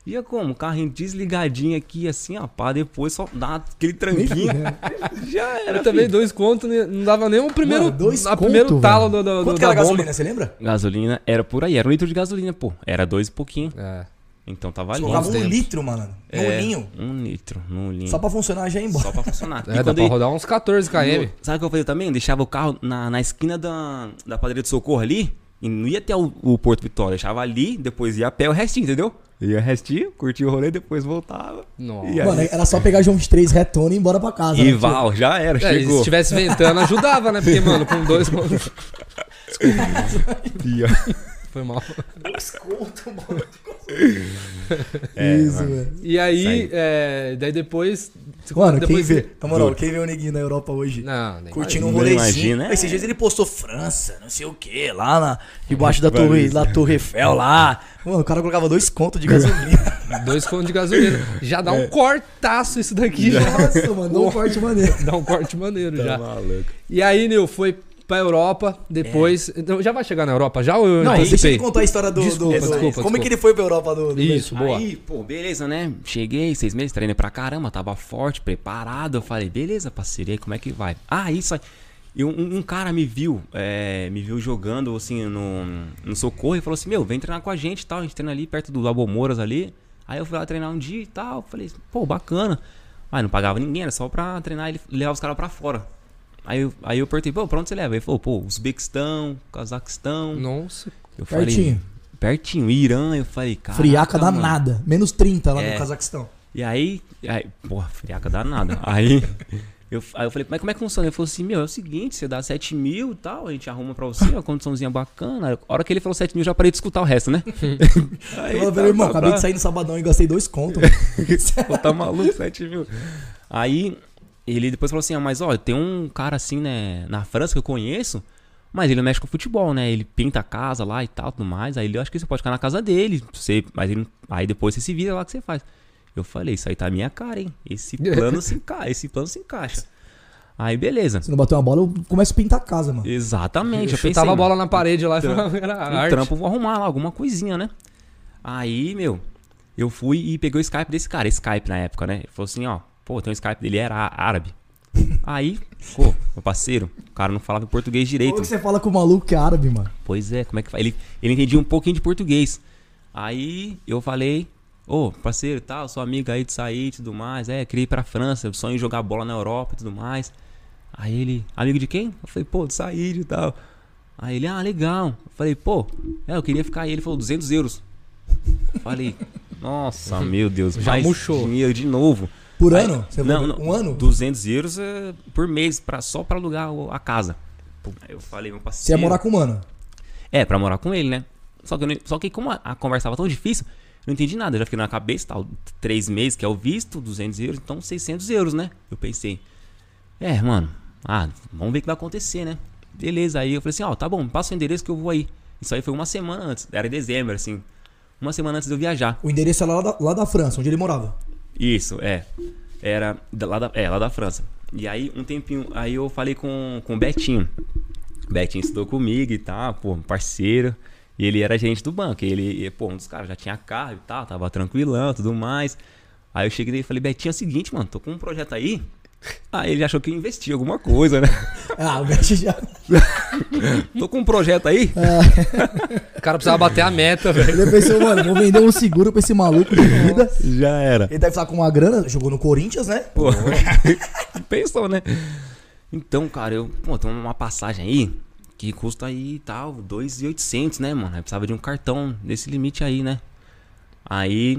Ia *laughs* como? O carrinho desligadinho aqui, assim, ó, pá, depois só dá aquele tranquinho. *laughs* Já era. Eu também, filho. dois contos, né? não dava nem o primeiro, Mano, dois a conto, primeiro talo do, do, Quanto do- que era a gasolina, você lembra? Gasolina era por aí, era um litro de gasolina, pô. Era dois e pouquinho. É. Então tava ali. colocava um tempos. litro, mano. No É, ninho. Um litro, num linho. Só pra funcionar já ia embora. Só pra funcionar. *laughs* É, dá pra ele- rodar uns 14 km. Sabe o que eu fazia também? Eu deixava o carro na, na esquina da, da padaria de socorro ali. E não ia até o, o Porto Vitória. Deixava ali, depois ia a pé o restinho, entendeu? Ia o restinho, curtia o rolê, depois voltava. Nossa. Mano, era só pegar uns três retona e ir embora pra casa. E né? Val, já era, É, chegou. se tivesse ventando, ajudava, né? Porque, mano, com dois *laughs* contos. Ia. *laughs* Foi mal. Dois contos, mano. É, Isso, velho. E aí, é, daí depois. Mano, depois quem vê, na moral, quem vê o neguinho na Europa hoje? Não, nem Curtindo um rolezinho. imagina, é. Esses dias ele postou França, não sei o que, lá na, debaixo da torre, da torre Eiffel lá. Mano, o cara colocava dois contos de gasolina. *laughs* Dois contos de gasolina. Já dá um cortaço isso daqui. Já. Nossa, mano, dá um corte maneiro. Dá um corte maneiro Tá já. maluco. E aí, Nil, foi pra Europa, depois. Então, já vai chegar na Europa já ou eu Não, deixa antecipei? ele contar a história do. Desculpa, do, do- desculpa, Como é desculpa. que ele foi pra Europa do. do Isso, boa. Aí, pô, beleza, né? Cheguei, seis meses, treinei pra caramba, tava forte, preparado. Eu falei, beleza, parceiro, e aí como é que vai? Ah, isso aí. E um, um cara me viu, é, me viu jogando assim no, no socorro e falou assim: Meu, vem treinar com a gente e tal. A gente treina ali perto do Labomoras ali. Aí eu fui lá treinar um dia e tal. Falei, pô, bacana. Mas não pagava ninguém, era só pra treinar e levar os caras pra fora. Aí eu, aí eu perguntei, pô, pra onde você leva? Ele falou, pô, Uzbequistão, Cazaquistão. Nossa. Eu Pertinho. falei, pertinho, Irã. Eu falei, cara. Friaca danada. Menos 30 lá É. no Cazaquistão. E aí, aí porra, friaca danada. Aí *laughs* eu, aí eu falei, mas como é que funciona? Ele falou assim, meu, é o seguinte, você dá 7 mil e tal, a gente arruma pra você, uma condiçãozinha bacana. A hora que ele falou 7 mil, já parei de escutar o resto, né? *laughs* aí, Eu falei, irmão, acabei de sair no sabadão e gastei dois contos. mano. *laughs* Pô, tá maluco, 7 mil. Aí ele depois falou assim, ah, mas olha, tem um cara assim, né, na França que eu conheço, Mas ele não mexe com futebol, né? Ele pinta a casa lá e tal, tudo mais. Aí ele, eu acho que você pode ficar na casa dele. Você, mas ele, aí depois você se vira lá que você faz. Eu falei, isso aí tá a minha cara, hein? Esse *laughs* plano se encaixa, esse plano se encaixa. Aí beleza. Se não bater uma bola, eu começo a pintar a casa, mano. Exatamente. Eu pensei, chutava a bola mano, na parede lá e falava, era arte. trampo, eu vou arrumar lá, alguma coisinha, né? Aí, meu, eu fui e peguei o Skype desse cara, Skype na época, né? Ele falou assim, ó, pô, tem um Skype dele, era árabe. *laughs* Aí, pô, meu parceiro, o cara não falava português direito. Como que você fala com o maluco que é árabe, mano? Pois é, como é que faz? Ele, ele entendia um pouquinho de português. Aí eu falei, ô, parceiro e tal, sou amigo aí de sair e tudo mais. É, queria ir pra França, sonho em jogar bola na Europa e tudo mais. Aí ele, amigo de quem? Eu falei, pô, de sair e tal. Aí ele, ah, legal. Eu falei, pô, é, eu queria ficar aí. Ele falou, 200 euros. Falei, nossa, meu Deus, Já mais murchou. dinheiro de novo. Por Aí- ano? Você não, não, Um ano? 200 euros é, por mês, pra, só pra alugar a casa. Aí eu falei, meu Você parceiro... ia morar com o mano? É, pra morar com ele, né? Só que, não- só que como a, a conversa tava tão difícil, eu não entendi nada. Eu já fiquei na cabeça, tal, três meses, que é o visto, 200 euros, então 600 euros, né? Eu pensei, é, mano, ah, vamos ver o que vai acontecer, né? Beleza, aí eu falei assim, ó, tá bom, passa o endereço que eu vou aí. Isso aí foi uma semana antes, era em dezembro, assim. Uma semana antes de eu viajar. O endereço era lá da, lá da França, onde ele morava. Isso, é. Era lá da, é, lá da França. E aí, um tempinho, aí eu falei com, com o Betinho. Betinho estudou comigo e tal, pô, parceiro. E ele era agente do banco. Ele, e, pô, um dos caras já tinha carro e tal, tava tranquilão tudo mais. Aí eu cheguei e falei, Betinho, é o seguinte, mano, tô com um projeto aí. Aí ele achou que eu investi alguma coisa, né? *laughs* Ah, o Beto já. *laughs* Tô com um projeto aí. *laughs* O cara precisava bater a meta, velho. Ele pensou, mano, vou vender um seguro pra esse maluco de vida. Já era. Ele deve estar com uma grana, jogou no Corinthians, né? Pô, pensou, né? Então, cara, eu, pô, tem uma passagem aí que custa aí tal, 2,800, né, mano? Eu precisava de um cartão desse limite aí, né? Aí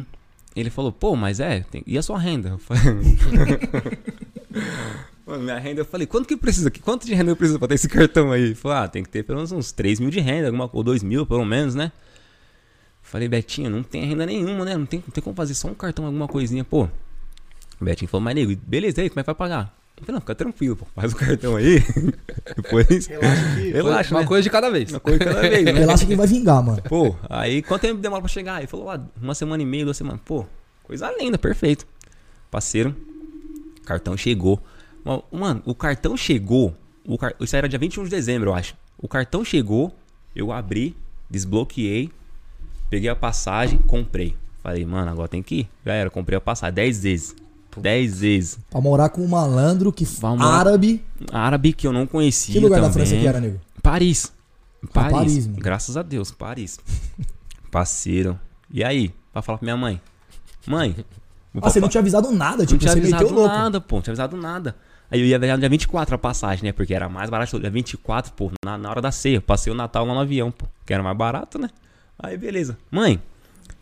ele falou, pô, mas é, tem- e a sua renda? Eu falei, Mano, minha renda, eu falei, quanto que precisa aqui? Quanto de renda eu preciso pra ter esse cartão aí? Ele falou, ah, tem que ter pelo menos uns 3 mil de renda, alguma, ou 2 mil, pelo menos, né? Falei, Betinho, não tem renda nenhuma, né? Não tem, não tem como fazer só um cartão, alguma coisinha, pô. O Betinho falou, mas nego, beleza, aí, como é que vai pagar? Eu falei, não, fica tranquilo, pô, faz o cartão aí. *laughs* Depois. Relaxa que. Relaxa, Uma né? coisa de cada vez. Uma coisa de cada vez, né? Relaxa que vai vingar, mano. Pô, aí quanto tempo demora pra chegar? Ele falou, ah, uma semana e meia, duas semanas. Pô, coisa linda, perfeito. Parceiro, cartão chegou. Ma- Mano, o cartão chegou. O car... Isso era dia 21 de dezembro, eu acho. O cartão chegou, eu abri, desbloqueei, peguei a passagem, comprei. Falei, mano, agora tem que ir. Já era, comprei a passagem 10 vezes. 10 vezes. Pra morar com um malandro que morar- árabe. Árabe que eu não conhecia. Que lugar da também. França que era, nego? Paris. Paris. Paris, mano. Graças a Deus, Paris. *laughs* Parceiro. E aí? Pra falar pra minha mãe. Mãe. Ah, você não tinha avisado nada, não tipo, tinha você avisado meteu louco. nada, pô. Não tinha avisado nada. Aí eu ia viajar no dia 24 a passagem, né? Porque era mais barato. Dia 24, pô, na, na hora da ceia. Eu Passei o Natal lá no avião, pô. Que era mais barato, né? Aí, beleza. Mãe,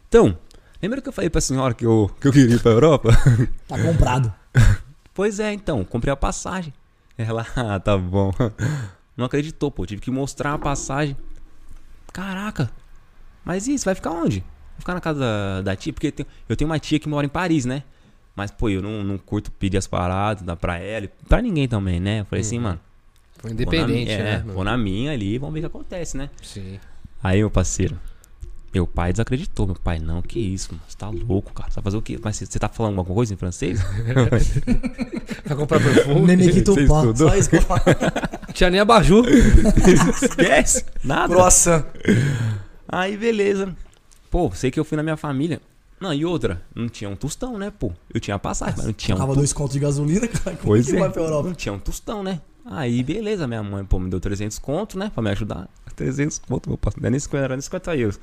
então, lembra que eu falei pra senhora que eu, que eu queria ir pra Europa? *laughs* Tá comprado. Pois é, então, comprei a passagem. Ela, *laughs* ah, tá bom. Não acreditou, pô. Tive que mostrar a passagem. Caraca. Mas e, você vai ficar onde? Ficar na casa da, da tia? Porque tem- eu tenho uma tia que mora em Paris, né? Mas, pô, eu não, não curto pedir as paradas, dar pra ela. e Pra ninguém também, né? Eu falei assim, mano. Foi vou na independente, minha- né? é, mano? vou na minha ali, vamos ver o que acontece, né? Sim. Aí, meu parceiro. Meu pai desacreditou. Meu pai, não, que isso, mano. Você tá louco, cara. Você vai fazer o quê? Mas você- tá falando alguma coisa em francês? *laughs* Vai comprar perfume? Nenequito Você pá. estudou? Só isso que eu falo. Tinha nem abajur. *laughs* Esquece. Nada. Croissant. Aí, beleza. Pô, sei que eu fui na minha família. Não, e outra, não tinha um tostão, né, pô? Eu tinha passagem, mas não tinha um Tava dois contos de gasolina, *laughs* cara. Como Pois que é, vai pra Europa? não tinha um tostão, né? Aí, beleza, minha mãe, pô, me deu 300 conto, né, pra me ajudar. 300 conto, meu parceiro, não era nem 50, era nem 50 euros.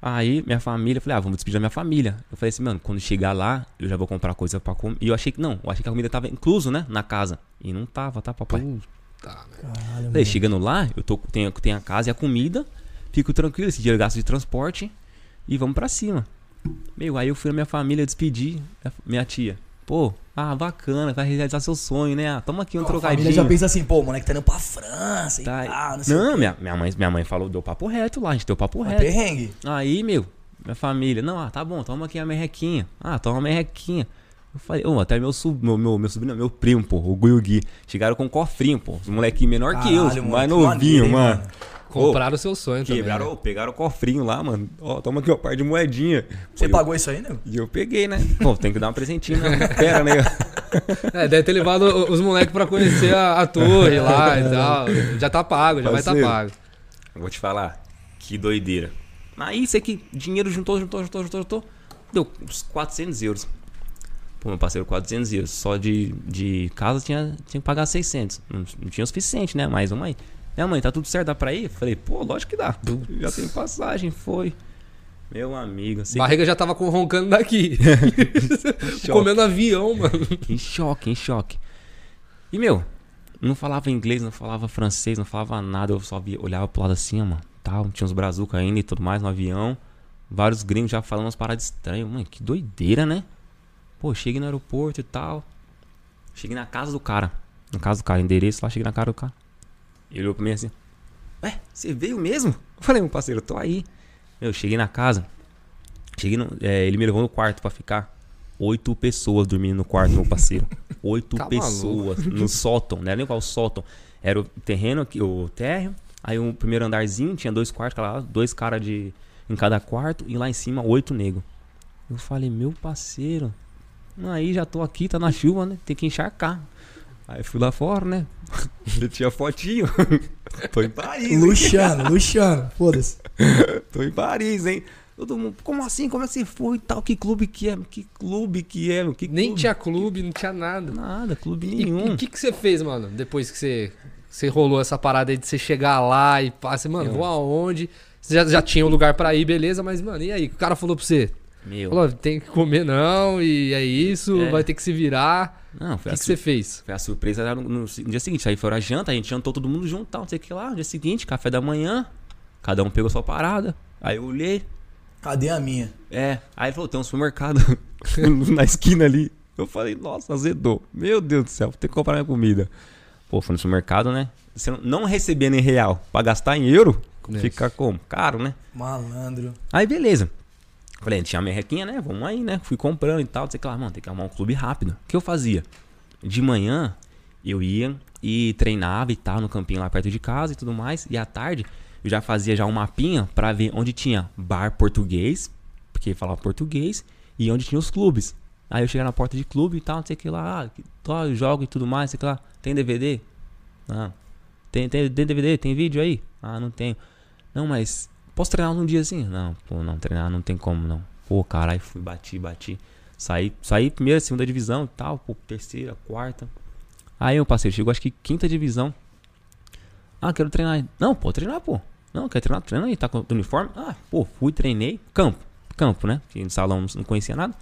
Aí, minha família, eu falei, ah, vamos despedir da minha família. Eu falei assim, mano, quando chegar lá, eu já vou comprar coisa pra comer. E eu achei que, não, eu achei que a comida tava incluso, né, na casa. E não tava, tá, papai? Tá, né? Caralho, Daí, mano. chegando lá, eu tô, tenho, tenho a casa e a comida, fico tranquilo, esse dinheiro eu gasto de transporte e vamos pra cima. Meu, aí eu fui na minha família despedir a minha tia. Pô, ah, bacana, vai realizar seu sonho, né? Ah, toma aqui um A trocadinho. família já pensa assim, pô, o moleque tá indo pra França e Tá. tal, não sei Não, minha, minha, mãe, minha mãe falou, deu papo reto lá, a gente deu papo reto. perrengue. Aí, meu, minha família, não, ah, tá bom, toma aqui a merrequinha. Ah, toma a merrequinha. Eu falei, ô, até meu, sub, meu, meu, meu sobrinho, meu primo, pô, o Gui e o Gui, chegaram com um cofrinho, pô. Os molequinhos menor que eu, Caralho, mais novinho, maneiro, mano. mano? Compraram o seu sonho Quebraram, também. ô, pegaram o cofrinho lá, mano. Ó, toma aqui, ó, par de moedinha. Você Pô, pagou isso aí, né? E eu peguei, né? Pô, tem que dar um presentinho, né? Pera, né? Né? *laughs* É, deve ter levado os moleques pra conhecer a, a torre lá e *laughs* tal. Já tá pago, já vai tá Parceiro. pago. Vou te falar, que doideira. Aí, isso aqui, dinheiro juntou, juntou, juntou, juntou, juntou. Deu uns 400 euros. Pô, meu parceiro, 400 euros. Só de, de casa tinha, tinha que pagar 600. Não, não tinha o suficiente, né? Mais uma aí. Né, mãe, tá tudo certo, dá pra ir? Falei, pô, lógico que dá. Já tem passagem, foi. Meu amigo, assim, Barriga já tava com- roncando daqui. *laughs* Comendo avião, mano. em choque, em choque. E, meu, não falava inglês, não falava francês, não falava nada. Eu só via, olhava pro lado assim, ó, mano. Tal, tinha uns brazucas ainda e tudo mais no avião. Vários gringos já falando umas paradas estranhas. Mano, que doideira, né? Pô, cheguei no aeroporto e tal. Cheguei na casa do cara. Na casa do cara, endereço lá, cheguei na casa do cara. Ele olhou pra mim assim. Ué, você veio mesmo? Eu falei, meu parceiro, eu tô aí. Meu, cheguei na casa. Cheguei no, é, ele me levou no quarto pra ficar. Oito pessoas dormindo no quarto, meu parceiro. *laughs* Oito Tá pessoas no sótão. Não era nem qual sótão. Era o terreno aqui, o térreo. Aí o primeiro andarzinho tinha dois quartos, lá, dois caras de em cada quarto e lá em cima oito negros. Eu falei, meu parceiro, aí já tô aqui, tá na chuva, né? Tem que encharcar. Aí fui lá fora, né? *laughs* Ele tinha fotinho. *laughs* tô em Paris, hein? Luciano, Luciano. Foda-se. *laughs* Tô em Paris, hein? Todo mundo, como assim? Como é que você foi e tal? Que clube que é? Que clube que é? Que Nem clube? tinha clube, não tinha nada. nada, clube E nenhum. o que, que você fez, mano? Depois que você, você rolou essa parada aí de você chegar lá e passa, mano, Eu- vou aonde? Você já, já tinha um lugar pra ir, beleza, mas, mano, e aí? O cara falou pra você? Meu. Falou, tem que comer não, e é isso, É. vai ter que se virar. Não, O foi que, a, que você fez? Foi a surpresa era no, no- no dia seguinte. Aí foi a janta, a gente jantou todo mundo junto, tal, não sei o que lá. No dia seguinte, café da manhã, cada um pegou sua parada. Aí eu olhei, Cadê a minha? é. Aí ele falou: tem um supermercado *laughs* na esquina ali. Eu falei: nossa, azedou. Meu Deus do céu, vou ter que comprar minha comida. Pô, fui no supermercado, né? Você não, não recebendo em real pra gastar em euro, Isso. fica como? Caro, né? Malandro. Aí beleza. Falei, tinha a merrequinha, né? Vamos aí, né? Fui comprando e tal. Sei que lá, mano, tem que arrumar um clube rápido. O que eu fazia? De manhã eu ia e treinava e tal no campinho lá perto de casa e tudo mais. E à tarde eu já fazia já um mapinha pra ver onde tinha bar português, porque falava português, e onde tinha os clubes. Aí eu chegava na porta de clube e tal, não sei o que lá, ah, jogo e tudo mais, sei que lá. Tem DVD? Não. Tem, tem, tem DVD? Tem vídeo aí? Ah, não tenho. Não, mas posso treinar num dia assim? Não, pô, não, treinar não tem como não. Pô, caralho, fui, bati, bati. Saí, saí primeira, segunda divisão e tal, pô, terceira, quarta. Aí eu passei, chegou acho que quinta divisão. Ah, quero treinar. Não, pô, treinar, pô. Não, quer treinar? Treina aí, tá com o uniforme? Ah, pô, fui, treinei. Campo, campo, né? Que no salão não- não conhecia nada.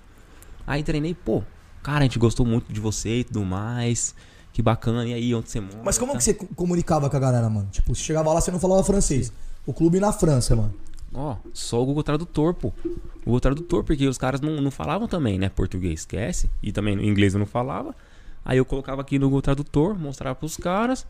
Aí treinei, pô, cara, a gente gostou muito de você e tudo mais. Que bacana, e aí, onde você mora? Mas como tá? que você co- comunicava com a galera, mano? Tipo, você chegava lá, você não falava francês. O clube na França, mano. Ó, só o Google Tradutor, pô. O Google Tradutor, porque os caras não, não falavam também, né? Português, esquece. E também inglês eu não falava. Aí eu colocava aqui no Google Tradutor, mostrava pros caras.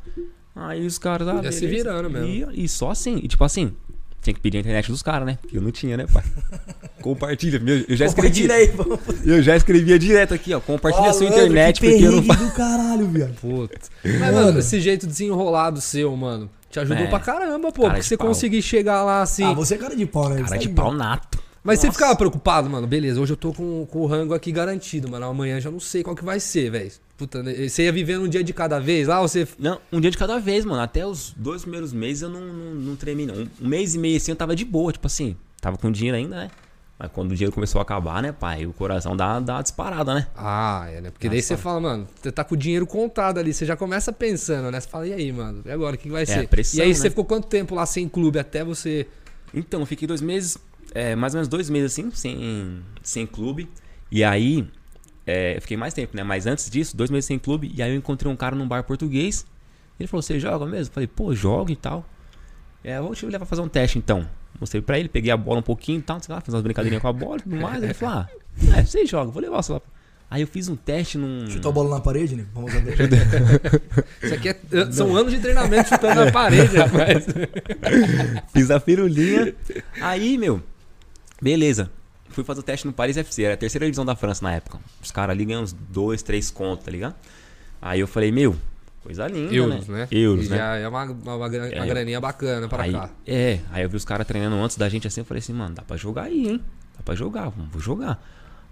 Aí os caras, ah, Ia se virando mesmo. Ia, e só assim. E tipo assim, tinha que pedir a internet dos caras, né? Porque eu não tinha, né, pai? *laughs* Compartilha. meu, Eu já escrevi. Compartilha aí, vamos. Eu já escrevia direto aqui, ó. Compartilha a sua internet, que porque eu não do caralho, viado. *laughs* Putz. Mas, mano, esse jeito desenrolado seu, mano, te ajudou É. pra caramba, pô. Cara porque você pau. conseguir chegar lá assim. Ah, você é cara de pau, né? Cara Você de tá pau nato. Mas você Nossa. ficava preocupado, mano. Beleza, hoje eu tô com, com o rango aqui garantido, mano. Amanhã já não sei qual que vai ser, velho. Puta, né? você ia vivendo um dia de cada vez lá ou você. Não, um dia de cada vez, mano. Até os dois primeiros meses eu não, não, não tremi, não. Um mês e meio assim eu tava de boa, tipo assim. Tava com dinheiro ainda, né? Mas quando o dinheiro começou a acabar, né, pai? O coração dá, dá uma disparada, né? Ah, é, né? Porque daí Nossa. você fala, mano, você tá com o dinheiro contado ali, você já começa pensando, né? Você fala, e aí, mano? E agora, o que que vai ser? pressão, e aí né? você ficou quanto tempo lá sem clube até você. Então, eu fiquei dois meses, é, mais ou menos dois meses assim, sem, sem clube. E aí, é, eu fiquei mais tempo, né? Mas antes disso, dois meses sem clube. E aí eu encontrei um cara num bar português. Ele falou, você joga mesmo? Eu falei, pô, jogo e tal. É, vou te levar pra fazer um teste então. Mostrei pra ele, peguei a bola um pouquinho e tal, sei lá, fiz umas brincadeirinhas com a bola e tudo mais. Ele falou, ah, é, você joga, vou levar você lá. Aí eu fiz um teste num. Chutou a bola na parede, né? Vamos ver. *laughs* Isso aqui é, são anos de treinamento chutando na parede, rapaz. *laughs* Fiz a firulinha. Aí, meu, beleza. fui fazer o teste no Paris FC, era a terceira divisão da França na época. Os caras ali ganham uns dois, três contos, tá ligado? Aí eu falei, meu, coisa linda, Euros, né? né? Euros, E né? Já é uma, uma, uma É. graninha bacana pra Aí, cá. é, aí eu vi os caras treinando antes da gente assim, eu falei assim, mano, dá pra jogar aí, hein? Dá pra jogar, vamos, vou jogar.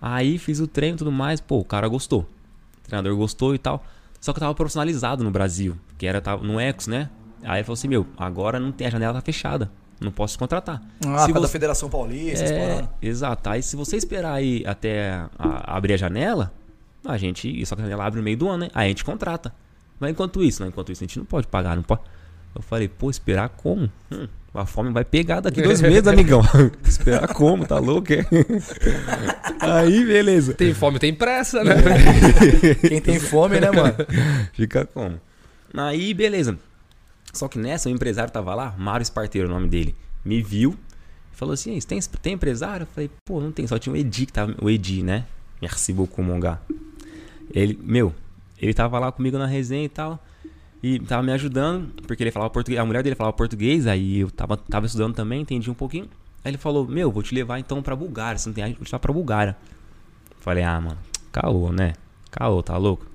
Aí fiz o treino e tudo mais, pô, o cara gostou. O treinador gostou e tal. Só que eu tava profissionalizado no Brasil, que era tava no Ecos, né? Aí ele falou assim, meu, agora não tem, a janela tá fechada. Não posso te contratar. Ah, Se causa da você- Federação Paulista, é, exato. Aí se você esperar aí até a- abrir a janela, a gente. Só que a janela abre no meio do ano, né? Aí a gente contrata. Mas enquanto isso, não, enquanto isso a gente não pode pagar, não pode. Eu falei, pô, esperar como? Hum, a fome vai pegar daqui dois meses, *laughs* amigão. esperar como? Tá louco? é? *laughs* aí, beleza. Tem fome, tem pressa, né? Quem tem fome, né, mano? *laughs* Fica como? Aí, beleza. Só que nessa, o empresário tava lá, Mário Esparteiro, o nome dele, me viu falou assim: "Ei, você tem, tem empresário? Eu falei, pô, não tem, só tinha o Edi que tava. O Edi, né? Merci beaucoup, Mongá. Ele, meu, ele tava lá comigo na resenha e tal. E tava me ajudando, porque ele falava português. A mulher dele falava português, aí eu tava, tava estudando também, entendi um pouquinho. Aí ele falou, meu, vou te levar então pra Bulgária. Se não tem, vou te levar pra Bulgária. Falei, ah, mano, caô, né? Caô, tá louco?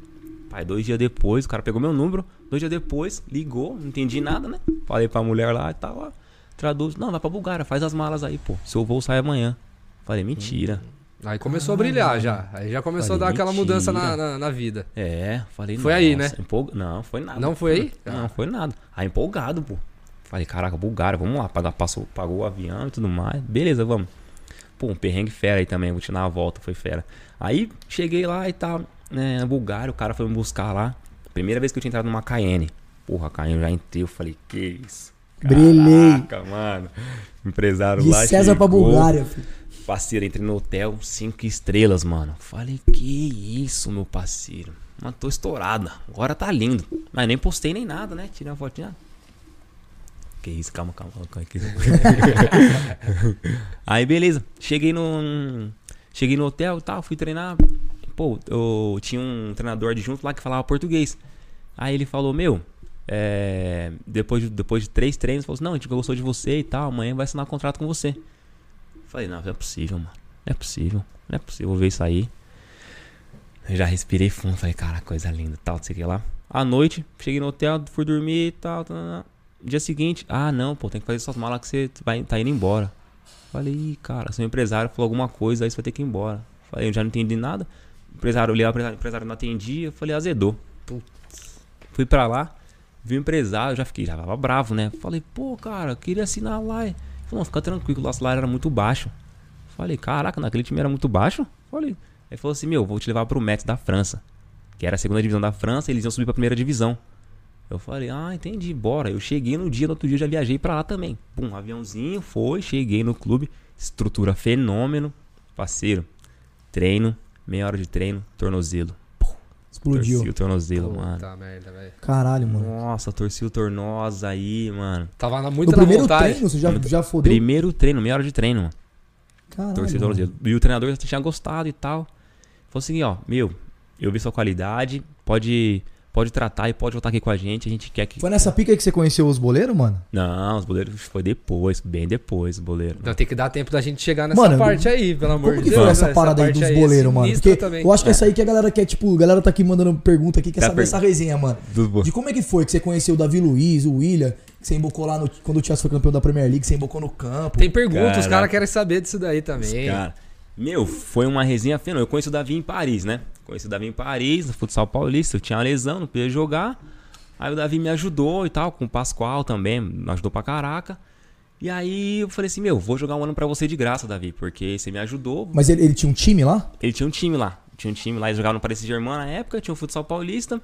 Pai, dois dias depois, o cara pegou meu número, dois dias depois, ligou, não entendi nada, né? Falei pra mulher lá e tal, ó, traduz. Não, vai pra Bulgária, faz as malas aí, pô. Seu voo sai amanhã. Falei, mentira. Aí começou a brilhar já. Aí já começou a dar Falei, aquela mudança na, mentira. na, na vida. É, falei, Foi aí, né? empolga- Não, foi nada. Não foi aí? Não, foi nada. Aí empolgado, pô. Falei, caraca, Bulgária, vamos lá, pagar, passou, pagou o avião e tudo mais. Beleza, vamos. Pô, um perrengue fera aí também, vou te dar uma volta, foi fera. Aí cheguei lá e tal, né, na Bulgária, o cara foi me buscar lá. Primeira vez que eu tinha entrado numa Cayenne. Porra, Cayenne eu já entrei, eu falei, que isso? Brilhei. Caraca, mano. Empresário De lá César pra chegou. Bulgária, filho. Parceiro, entrei no hotel, cinco estrelas, mano. Falei, que isso, meu parceiro. Mano, tô estourada. Agora tá lindo. Mas nem postei nem nada, né? Tirei uma fotinha. Que isso, calma, calma, calma. *laughs* Aí, beleza. Cheguei no. Cheguei no hotel e tal, fui treinar. Pô, eu tinha um treinador adjunto lá que falava português. Aí ele falou, meu, é, depois, de, depois de três treinos, falou assim, não, a gente gostou de você e tal, amanhã vai assinar contrato com você. Falei, não, não é possível, mano. Não é possível. Não é possível vou ver isso aí. Eu já respirei fundo, falei, cara, coisa linda, tal, não sei o que lá. À noite, cheguei no hotel, fui dormir e tal, tal, tal. Dia seguinte, ah, não, pô, tem que fazer suas malas que você vai, tá indo embora. Falei, Ih, cara, seu empresário falou alguma coisa, aí você vai ter que ir embora. Falei, eu já não entendi nada. O empresário, li, o empresário, não atendia, eu falei, azedou. Fui pra lá, vi o empresário, já fiquei, já tava bravo, né? Falei, pô, cara, queria assinar lá. Falou, não, fica tranquilo, o nosso salário era muito baixo. Falei, caraca, naquele time era muito baixo? Falei. Ele falou assim, meu, vou te levar pro Metz da França. Que era a segunda divisão da França, eles iam subir pra primeira divisão. Eu falei, ah, entendi, bora. Eu cheguei no dia, no outro dia já viajei pra lá também. Pum, um aviãozinho, foi, cheguei no clube. Estrutura fenômeno. Parceiro, treino, meia hora de treino, tornozelo. Explodiu. Torci o tornozelo, mano. Puta merda, velho. Caralho, mano. Nossa, torci o tornoz aí, mano. Tava na, No muito na primeiro vontade. treino, você já, já fodeu? Primeiro treino, meia hora de treino, mano. Caralho. Torci o mano. tornozelo. E o treinador já tinha gostado e tal. Falou assim, ó, meu, eu vi sua qualidade, pode, pode tratar e pode voltar aqui com a gente. A gente quer que. Foi nessa pica aí que você conheceu os boleiros, mano? Não, os boleiros foi depois, bem depois, o boleiro. Então tem que dar tempo da gente chegar nessa Mano, parte aí, pelo amor Como de que Deus. foi essa né? parada aí parte dos é boleiros, mano? Porque também. eu acho que é isso aí que a galera quer, tipo, a galera tá aqui mandando pergunta aqui, quer Tá saber per- essa resenha, mano. De como é que foi que você conheceu o Davi Luiz, o William, que você embocou lá no, quando o Chelsea foi campeão da Premier League, você embocou no campo. Tem pergunta, os Caraca. caras querem saber disso daí também. Cara, meu, foi uma resenha fenômena. Eu conheci o Davi em Paris, né? Conheci o Davi em Paris, no futsal paulista. Eu tinha uma lesão, não podia jogar. Aí o Davi me ajudou e tal, com o Pascoal também, me ajudou pra caraca. E aí eu falei assim, meu, vou jogar um ano pra você de graça, Davi, porque você me ajudou. Mas ele, ele tinha um time lá? Ele tinha um time lá. Tinha um time lá, eles jogavam no Paris Saint-Germain na época, tinha o futsal paulista.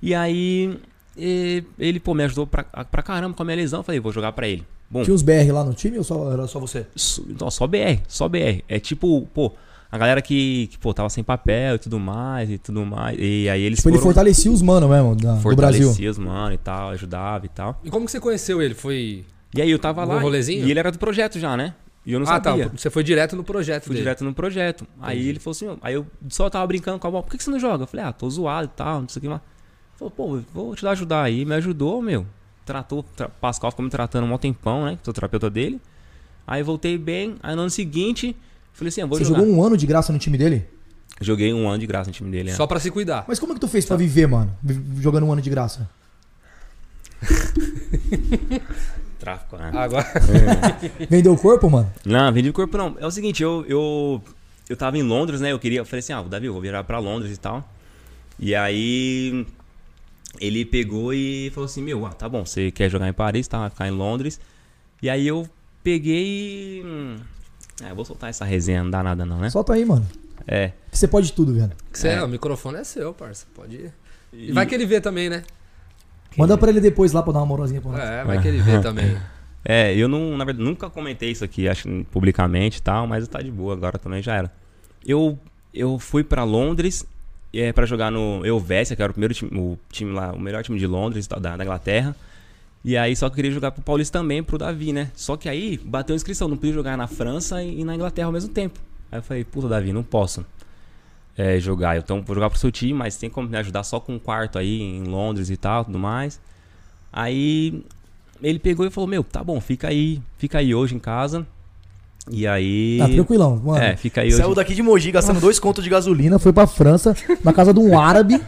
E aí e- ele, pô, me ajudou pra, pra caramba com a minha lesão. Eu falei, vou jogar pra ele. Bom, Tinha os BR lá no time ou só, era só você? só, não, só BR, só BR. É tipo, pô, a galera que, que, pô, tava sem papel e tudo mais, e tudo mais. E aí eles Tipo, ele foram fortalecia os mano mesmo, da- do Brasil. fortalecia os mano e tal, ajudava e tal. E como que você conheceu ele? Foi. E aí eu tava lá rolezinho? e ele era do projeto já, né? E eu não ah, sabia. tá. Você foi direto no projeto Fui dele. direto no projeto. Aí Entendi. ele falou assim, ó, aí eu só tava brincando com a bola, por que, que você não joga? Eu falei, ah, tô zoado e tal, não sei o que mais. Ele Falou, pô, vou te ajudar aí. Me ajudou, meu. Tratou, tra Pascal ficou me tratando um tempão, né? Sou terapeuta dele. Aí voltei bem. Aí no ano seguinte, Falei assim, eu vou Você jogar. jogou um ano de graça no time dele? Joguei um ano de graça no time dele. né? Só pra se cuidar. Mas como é que tu fez pra viver, mano? Jogando um ano de graça? *laughs* Tráfico, né? Agora. Vendeu o corpo, mano? Não, vendi o corpo não. É o seguinte, eu, eu, eu tava em Londres, né? Eu queria, eu falei assim, ah, Davi, eu vou viajar pra Londres e tal. E aí ele pegou e falou assim, meu, ah, tá bom, você quer jogar em Paris, tá? Vai ficar em Londres. E aí eu peguei e. hum, É, vou soltar essa resenha, não dá nada não, né? Solta aí, mano. É. Você pode tudo, velho. Você, O microfone é seu, parça. Pode ir. E vai que ele vê também, né? Manda pra ele depois lá pra dar uma moralzinha pra nós. É, vai que ele vê *laughs* também. É, eu não, na verdade, nunca comentei isso aqui, acho, publicamente e tal, mas tá de boa, agora também já era. Eu, eu fui pra Londres é, para jogar no Helvécia, que era o primeiro time, o time lá, o melhor time de Londres, da, da Inglaterra. E aí só queria jogar pro Paulista também, pro Davi, né? Só que aí bateu a inscrição, não podia jogar na França e, e na Inglaterra ao mesmo tempo. Aí eu falei, puta, Davi, não posso é, jogar. Então vou jogar pro seu time, mas tem como me ajudar só com um quarto aí em Londres e tal, tudo mais. Aí ele pegou e falou, meu, tá bom, fica aí, fica aí hoje em casa. E aí. Tá tranquilão, mano. É, fica aí hoje. Saiu daqui de Mogi gastando dois contos de gasolina. Foi pra França, na casa de um *laughs* árabe.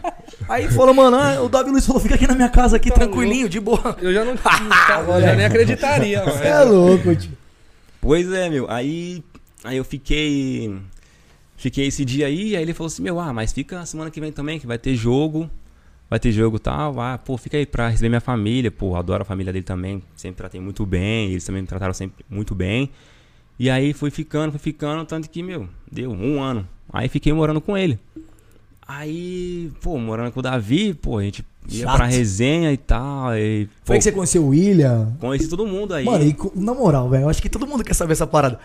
Aí falou, mano, ah, o Davi Luiz falou, fica aqui na minha casa aqui, tranquilinho, de boa. Eu já não. *laughs* eu já nem acreditaria, mano. Você é louco, tio. Pois é, meu. Aí, aí eu fiquei. Fiquei esse dia aí, aí ele falou assim, meu, ah, mas fica semana que vem também, que vai ter jogo. Vai ter jogo e tal. Ah, pô, fica aí pra receber minha família. Pô, adoro a família dele também. Sempre tratei muito bem. Eles também me trataram sempre muito bem. E aí fui ficando, fui ficando, tanto que, meu, deu um ano. Aí fiquei morando com ele. Aí, pô, morando com o Davi, pô, a gente ia Chato. pra resenha e tal. E, pô, Foi que você conheceu o William. conheci todo mundo aí. Mano, e na moral, velho, eu acho que todo mundo quer saber essa parada.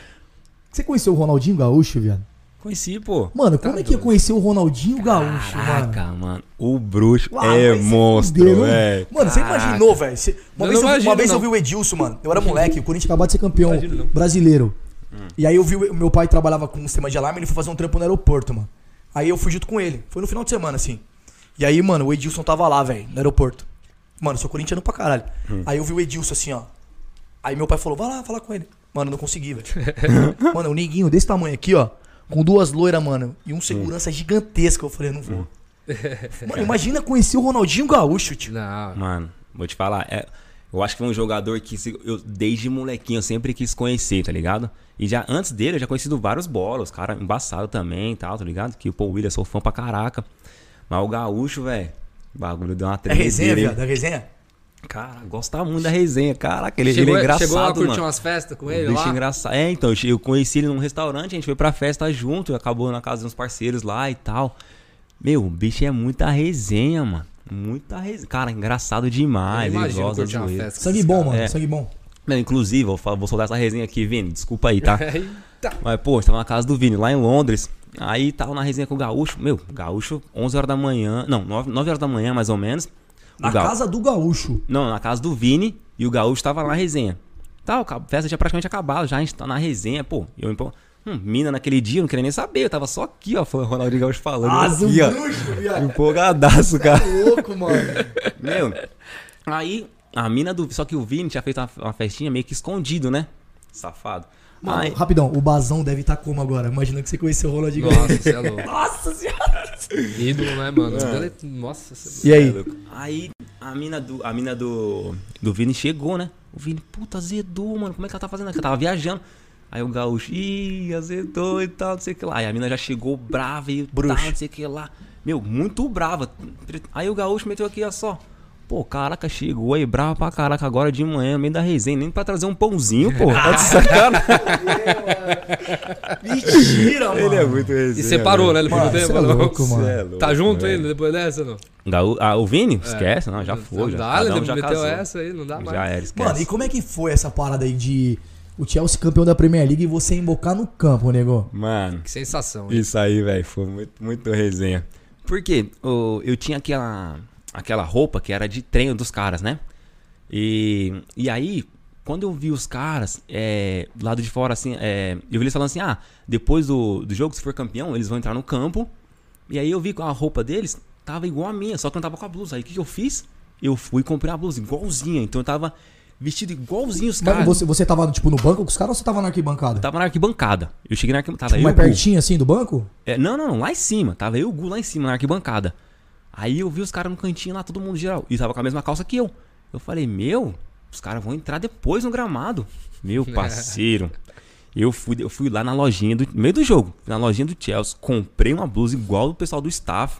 Você conheceu o Ronaldinho Gaúcho, viado? Conheci, pô. Mano, como é que ia conhecer o Ronaldinho Gaúcho, mano? Caraca, mano. O bruxo Ah, é monstro, velho. Mano, você imaginou, velho? Uma Eu vez, eu, imagino, uma vez eu vi o Edilson, mano. Eu era moleque, o gente acabou de ser campeão Imagino, não. brasileiro. E aí eu vi o meu pai trabalhava com um sistema de alarme, ele foi fazer um trampo no aeroporto, mano. Aí eu fui junto com ele. Foi no final de semana, assim. E aí, mano, o Edilson tava lá, velho, no aeroporto. Mano, eu sou corintiano pra caralho. Aí eu vi o Edilson assim, ó. Aí meu pai falou, vai lá falar com ele. Mano, eu não consegui, velho. *laughs* mano, um neguinho desse tamanho aqui, ó. Com duas loiras, mano. E um segurança gigantesco. Eu falei, não vou. mano, imagina conhecer o Ronaldinho Gaúcho, tio. Não. Mano, vou te falar. é- eu acho que foi um jogador que eu, desde molequinho, eu sempre quis conhecer, tá ligado? E já antes dele, eu já conhecido vários bolas, cara embaçado também e tal, tá ligado? Que o Paul Williams, sou fã pra caraca. Mas o Gaúcho, velho, o bagulho deu uma É resenha, viado, é resenha. Cara, gostava muito da resenha. Caraca, ele, Chegou, ele é engraçado, chegou a curtir mano. umas festas com ele bicho lá? engraçado. É, então, eu conheci ele num restaurante, a gente foi pra festa junto, e acabou na casa de uns parceiros lá e tal. Meu, o bicho é muita resenha, mano. Muita resenha. Cara, engraçado demais. Eu imagino gosta de uma festa Sangue bom, mano, É. sangue bom. Mano, inclusive, vou, fa- vou soltar essa resenha aqui, Vini. Desculpa aí, tá? *laughs* Eita. Mas, pô, a gente tava na casa do Vini, lá em Londres. Aí tava na resenha com o Gaúcho. Meu, Gaúcho, 11 horas da manhã. Não, 9, 9 horas da manhã, mais ou menos. Na Ga- casa do Gaúcho. Não, na casa do Vini e o Gaúcho tava lá na resenha. Tá, a festa tinha praticamente acabado, já a gente tá na resenha, pô. Eu, hum, mina naquele dia, eu não queria nem saber, eu tava só aqui, ó, foi o Ronaldinho Gaúcho falando. Ah, aqui, ó, bruxo, viado. empolgadaço, cara. Louco, mano. *laughs* Meu, aí a mina do. Só que o Vini tinha feito uma, uma festinha meio que escondido, né? Safado. Mano, Aí- rapidão, o Bazão deve estar como agora? Imagina que você conheceu o Ronaldinho Gaúcho. Nossa, você é louco. Nossa senhora. Ídolo, né, mano? Dele- Nossa, você... E aí? Aí a mina do, a mina do, do Vini chegou, né? O Vini, puta, azedou, mano. Como é que ela tá fazendo aqui? Ela tava viajando. Aí o gaúcho, ih, azedou e tal, não sei o que lá. Aí a mina já chegou brava e Bruxa. tal, não sei o que lá. Meu, muito brava. Aí o gaúcho meteu aqui, ó só. Pô, caraca, chegou aí, brava pra caraca agora de manhã, no meio da resenha, nem pra trazer um pãozinho, pô. *laughs* Tá de sacanagem. Mentira, mano. *laughs* Ele é muito resenha. E separou, né? Ele Mano, tempo, é louco, mano. Cê é louco, Tá junto velho. ele depois dessa, não? Gaú- ah, o Vini? Esquece, não, já foi. Não já, dá, cada ele um já meteu casou. essa aí, não dá mais. Já era, esquece. Mano, e como é que foi essa parada aí de o Chelsea campeão da Premier League e você embocar no campo, nego? Mano, Que sensação, hein? Isso aí, velho, foi muito, muito resenha. Porque ô, eu tinha aquela, aquela roupa que era de treino dos caras, né? E, e aí, quando eu vi os caras é, do lado de fora, assim, é, eu vi eles falando assim: ah, depois do, do jogo, se for campeão, eles vão entrar no campo. E aí eu vi com a roupa deles, tava igual a minha, só que eu não tava com a blusa. Aí o que, que eu fiz? Eu fui e comprei a blusa igualzinha. Então eu tava vestido igualzinho os Mas caras. você, você tava, tipo, no banco com os caras ou você tava na arquibancada? Eu tava na arquibancada. Eu cheguei na arquibancada. Tipo, mais o Gu. pertinho, assim, do banco? É, não, não, não, lá em cima. Tava eu e o Gu lá em cima, na arquibancada. Aí eu vi os caras no cantinho lá, todo mundo geral. E tava com a mesma calça que eu. Eu falei, meu, os caras vão entrar depois no gramado. Meu *laughs* parceiro. Eu fui, eu fui lá na lojinha do. No meio do jogo, na lojinha do Chelsea, comprei uma blusa igual do pessoal do staff.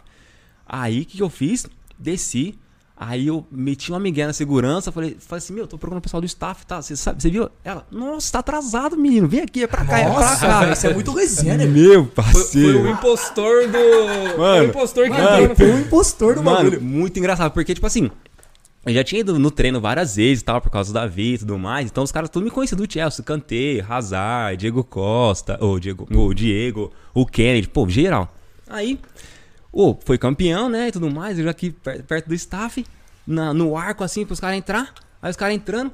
Aí o que, que eu fiz? Desci. Aí eu meti uma migué na segurança, falei, falei assim, meu, tô procurando o pessoal do staff, tá? Você sabe, você viu? Ela, nossa, tá atrasado, menino. Vem aqui, é pra cá, é pra Nossa, cá. isso é muito resenha, né? Meu Foi, parceiro. foi o impostor do. Mano, foi o impostor que Mano, entrou foi um impostor do Mano, bagulho. muito engraçado, porque, tipo assim, eu já tinha ido no treino várias vezes e tal, por causa do Davi e tudo mais. Então os caras tudo me conheciam do Chelsea, Kanté, Hazard, Diego Costa, ou Diego, o Diego, o Kennedy, pô, geral. Aí, ô, foi campeão, né, e tudo mais, eu já aqui per- perto do staff, na- no arco assim, pros caras entrar. Aí os caras entrando,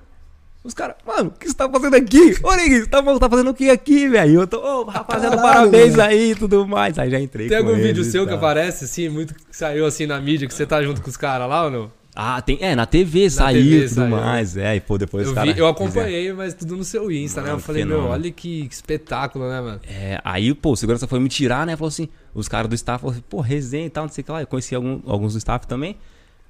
os caras, mano, o que você tá fazendo aqui? Ô, Neguinho, você tá, tá fazendo o que aqui, velho? Eu tô, ô, rapaziada, Caralho, parabéns velho. aí e tudo mais. Aí já entrei Tem algum vídeo seu que aparece, assim, muito que saiu assim na mídia, que você tá junto com os caras lá ou não? Ah, tem. É, na TV saiu TV e tudo saiu. mais. É, e pô, depois Eu, os caras vi, eu acompanhei, mas tudo no seu Insta, né? Eu Mano, falei, meu, fenômeno. olha que, que espetáculo, né, mano? É, aí, pô, o segurança foi me tirar, né? Falou assim, os caras do staff falaram assim, pô, resenha e tal, não sei o que lá. Eu conheci algum- alguns do staff também.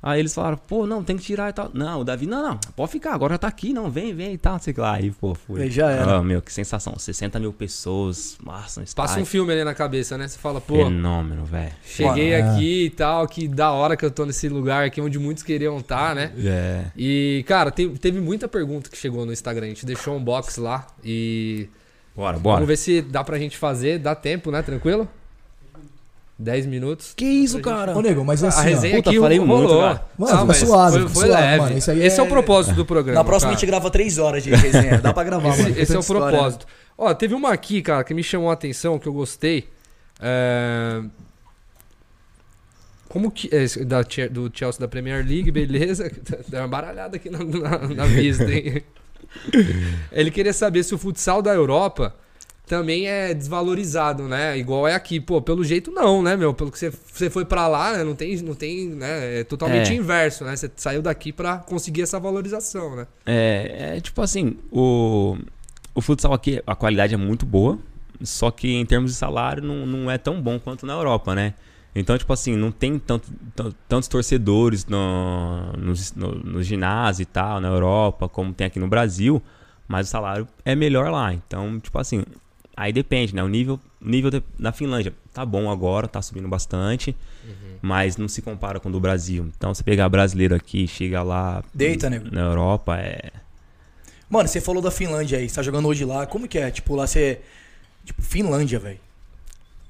Aí eles falaram, pô, não, tem que tirar e tal. Não, o Davi, não, não, pode ficar, agora já tá aqui, não, vem, vem e tal, sei lá. Aí, pô, fui. Aí já era. Ah, meu, que sensação. 60 mil pessoas, massa, um Passa um filme ali na cabeça, né? Você fala, pô, Fenômeno, velho. cheguei é. aqui e tal, que da hora que eu tô nesse lugar aqui onde muitos queriam estar, né? É. E, cara, te- teve muita pergunta que chegou no Instagram. A gente deixou um box lá e. Bora, bora. Vamos ver se dá pra gente fazer. Dá tempo, né? Tranquilo? 10 minutos. Que isso, cara? Ô, nego, mas a assim, ó. resenha Puta, aqui falei rolou. muito, cara. Mano, Não, mas suave, Foi, fica foi suave, leve. mano, isso aí Esse é... é- o propósito do programa. Na próxima a cara. gente grava três horas de resenha. Dá pra gravar, mano. Esse, esse é o história, né? propósito. Ó, teve uma aqui, cara, que me chamou a atenção, que eu gostei. É... Como que. É, da, do Chelsea da Premier League, beleza. *laughs* Deu uma baralhada aqui na, na, na vista, hein? *laughs* Ele queria saber se o futsal da Europa também é desvalorizado, né? Igual é aqui. Pô, pelo jeito não, né, meu? Pelo que você, você foi pra lá, né? Não tem, não tem, né? É totalmente É. inverso, né? Você saiu daqui pra conseguir essa valorização, né? É, é tipo assim, o, o futsal aqui, a qualidade é muito boa, só que em termos de salário não, não é tão bom quanto na Europa, né? Então, tipo assim, não tem tanto, tan- tantos torcedores no, nos, no, no ginásio e tal, na Europa, como tem aqui no Brasil, mas o salário é melhor lá. Então, tipo assim, aí depende, né? O nível, nível de- da Finlândia tá bom agora, tá subindo bastante, mas não se compara com o do Brasil. Então, você pegar brasileiro aqui, chega lá Deita, nego. na Europa, é. Mano, você falou da Finlândia aí, você tá jogando hoje lá. Como que é? Tipo, lá você. Tipo, Finlândia, velho.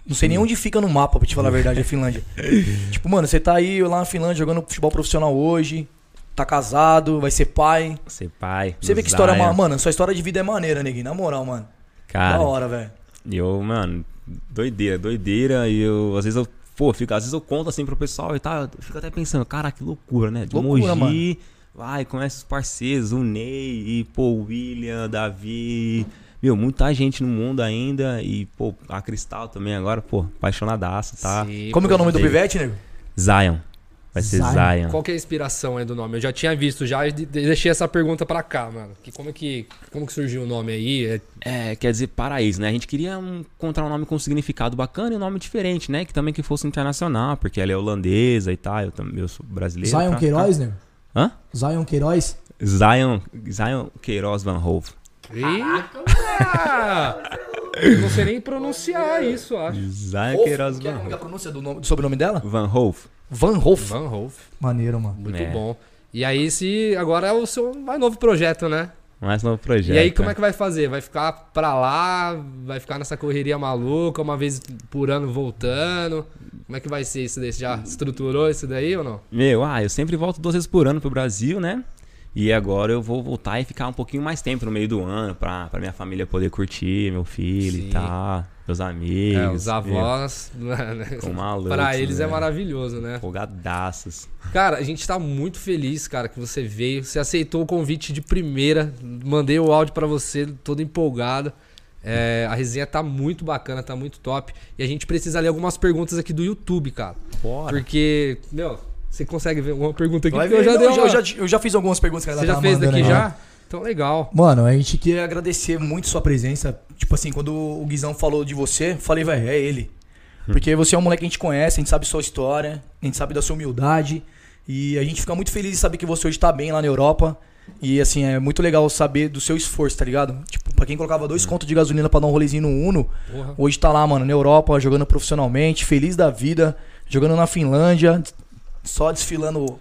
Não sei nem onde fica no mapa, pra te falar a verdade, a Finlândia. *laughs* tipo, mano, você tá aí lá na Finlândia jogando futebol profissional hoje, tá casado, vai ser pai. Ser pai. Você vê que história. Mano, sua história de vida é maneira, neguinho. Na moral, mano. Cara, Da hora, velho. eu, mano, doideira, doideira. E eu, às vezes eu, pô, fico, às vezes eu conto assim pro pessoal e tal. Eu fico até pensando, cara, que loucura, né? De Loucura, Mogi, vai, conhece os parceiros, o Ney, e, pô, o William, Davi. Meu, muita gente no mundo ainda. E, pô, a Cristal também agora, pô, apaixonadaço, tá? Sim, Como que é o nome do David. pivete, nego? Zion. Vai ser Zion. Zion. Qual que é a inspiração aí do nome? Eu já tinha visto já de- deixei essa pergunta pra cá, mano. Que como que como que surgiu o nome aí? É- É, quer dizer paraíso, né? A gente queria um- encontrar um nome com significado bacana e um nome diferente, né? Que também que fosse internacional, porque ela é holandesa e tal, eu, também, eu sou brasileiro. Zion tá? Queiroz, nego? Hã? Zion Queiroz? Zion, Zion Queiroz Van Hove. Eita! Eu não sei nem pronunciar isso, acho. Zion Queiroz Que é Van como que é a Hove. pronúncia do, nome, do sobrenome dela? Van Hove. Van Hoff. Van Hof. Maneiro, mano. Muito É. bom. E aí, se agora é o seu mais novo projeto, né? Mais novo projeto. e aí, como é que vai fazer? Vai ficar pra lá? Vai ficar nessa correria maluca, uma vez por ano voltando? Como é que vai ser isso daí? Você já estruturou isso daí ou não? Meu, ah, eu sempre volto duas vezes por ano pro Brasil, né? E agora eu vou voltar e ficar um pouquinho mais tempo no meio do ano pra, pra minha família poder curtir, meu filho Sim. e tal, meus amigos. É, os avós. *laughs* né? Com malucos, Pra eles é né? maravilhoso, né? Folgadaços. Cara, a gente tá muito feliz, cara, que você veio. Você aceitou o convite de primeira. Mandei o áudio pra você, todo empolgado. É, a resenha tá muito bacana, tá muito top. E a gente precisa ler algumas perguntas aqui do YouTube, cara. Bora. Porque, meu, você consegue ver uma pergunta aqui? Vai eu já Não, dei eu, uma... já, eu já fiz algumas perguntas que ela Você já fez daqui aí. já? Então, legal. Mano, a gente quer agradecer muito sua presença. Tipo assim, quando o Guizão falou de você, eu falei, velho, é ele. Porque você é um moleque que a gente conhece, a gente sabe sua história, a gente sabe da sua humildade. E a gente fica muito feliz de saber que você hoje tá bem lá na Europa. E assim, é muito legal saber do seu esforço, tá ligado? Tipo, pra quem colocava dois contos de gasolina pra dar um rolezinho no Uno, Porra. hoje tá lá, mano, na Europa, jogando profissionalmente, feliz da vida, jogando na Finlândia, só desfilando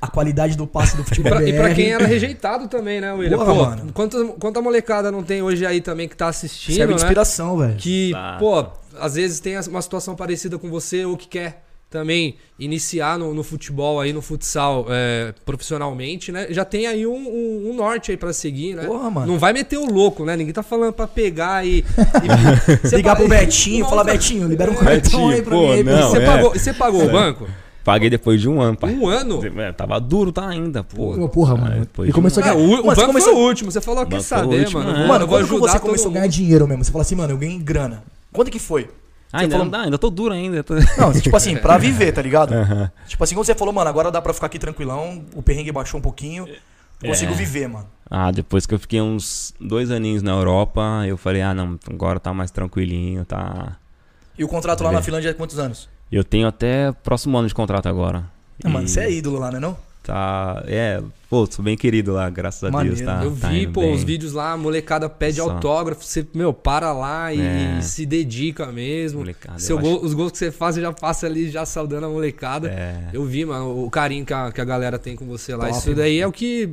a qualidade do passe do futebol e pra BR. quem era rejeitado também, né, William? Porra, Pô, mano. quanta, quanta molecada não tem hoje aí também que tá assistindo, Serve de né? inspiração, velho. Que, Tá. pô, às vezes tem uma situação parecida com você ou que quer também iniciar no, no futebol aí, no futsal é, profissionalmente, né? Já tem aí um, um- um norte aí pra seguir, né? Porra, mano. Não vai meter o louco, né? Ninguém tá falando pra pegar e... e *laughs* Ligar pro Betinho, falar, Betinho, libera um É, cartão aí pra pô, mim. não, Você é. pagou, você pagou o banco? Paguei depois de um ano, pai. Um ano? É, tava duro, tá ainda, pô. Pô, porra, mano. É, depois E começou um a Ah, ganhar. o, o Mano, começou- foi o último. Você falou, quer saber, último, mano? é. Mano, eu vou quando que ajudar você todo começou a ganhar dinheiro mesmo? Você fala assim, mano, eu ganhei grana. Quanto que foi? Ah, ainda falou- ainda tô duro ainda. tô- Não, tipo assim, pra *laughs* viver, tá ligado? Tipo assim, quando você falou, mano, agora dá pra ficar aqui tranquilão, o perrengue baixou um pouquinho, eu consigo É. viver, mano. Ah, depois que eu fiquei uns dois aninhos na Europa, eu falei, ah, não, agora tá mais tranquilinho, tá... E o contrato lá É. na Finlândia é quantos anos? Eu tenho até próximo ano de contrato agora. Ah, mano, você é ídolo lá, né não? Tá, é, pô, sou bem querido lá, graças a Maneiro. Deus, tá? Eu tá vi, pô, bem. os vídeos lá, a molecada pede Só. autógrafo, você, meu, para lá e, É. se dedica mesmo. Molecada, Seu eu gol- os gols que você faz, você já passa ali já saudando a molecada. É, Eu vi, mano, o carinho que a, que a galera tem com você lá. Top, Isso daí é o que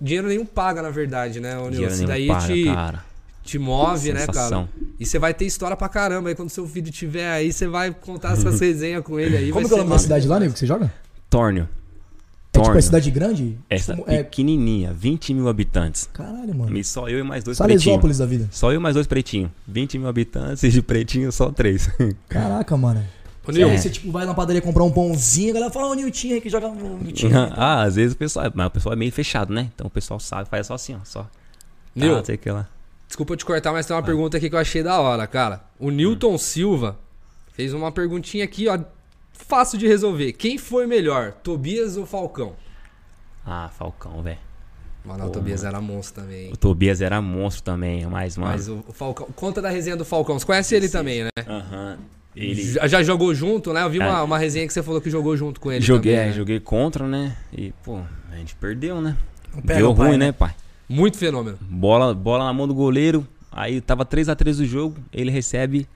dinheiro nenhum paga, na verdade, né, ô Nil? dinheiro Isso daí paga, te, cara. Te move, né, cara? E você vai ter história pra caramba. Aí quando seu filho tiver aí, você vai contar essas *laughs* resenhas com ele aí. Como que é o nome da cidade lá, nego, que você joga? Tórnio. É tipo, Tórnio. é cidade grande? Essa Tipo, é... pequenininha, 20 mil habitantes. Caralho, mano. E só eu e mais dois pretinhos. Salesópolis da vida. Só eu e mais dois pretinhos. 20 mil habitantes e de pretinho só três. *laughs* Caraca, mano. Ô, Nil, aí você, tipo, vai na padaria comprar um pãozinho, a galera fala, ô, Nilton aí que joga no Nilton. *laughs* ah, às vezes o pessoal. Mas o pessoal é meio fechado, né? Então o pessoal sabe, faz só assim, ó. Só. Nil, Ah, sei que lá. Desculpa te cortar, mas tem uma pergunta aqui que eu achei da hora, cara. O Newton Silva fez uma perguntinha aqui, ó. Fácil de resolver. Quem foi melhor, Tobias ou Falcão? Ah, Falcão, velho. Mano, o Pô, Tobias era monstro também. O Tobias era monstro também, mas, mano. Mas o, o Falcão. Conta da resenha do Falcão. Você conhece ele também, né? Aham. Ele. Já, já jogou junto, né? Eu vi uma, Ah. uma resenha que você falou que jogou junto com ele. joguei, também, é, né? joguei contra, né? E, pô, a gente perdeu, né? Deu o pai, ruim, né? né, pai? Muito fenômeno. Bola, bola na mão do goleiro. Aí tava 3x3 o jogo. Ele recebe,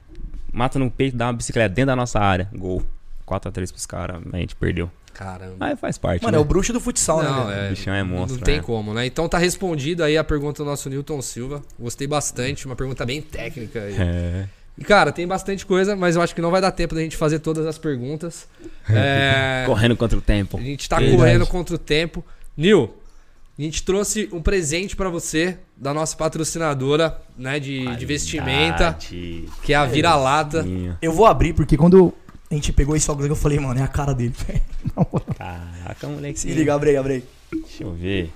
mata no peito, dá uma bicicleta dentro da nossa área. Gol. 4x3 pros caras. A gente perdeu. Caramba. Aí faz parte. Mano, né? é o bruxo do futsal, Não, né? é, O bichão é monstro, Não tem né? como, né? Então tá respondida aí a pergunta do nosso Newton Silva. Gostei bastante, uma pergunta bem técnica aí. É. E, cara, tem bastante coisa, mas eu acho que não vai dar tempo da gente fazer todas as perguntas. *laughs* É, Correndo contra o tempo. a gente tá Verdade. correndo contra o tempo. Nil, a gente trouxe um presente pra você da nossa patrocinadora, né, de, de vestimenta, que é a Vira-Lata. Eu vou abrir, porque quando a gente pegou esse óculos eu falei, mano, é a cara dele. *laughs* Caraca, moleque. Se liga, abre aí, abre aí. Deixa eu ver.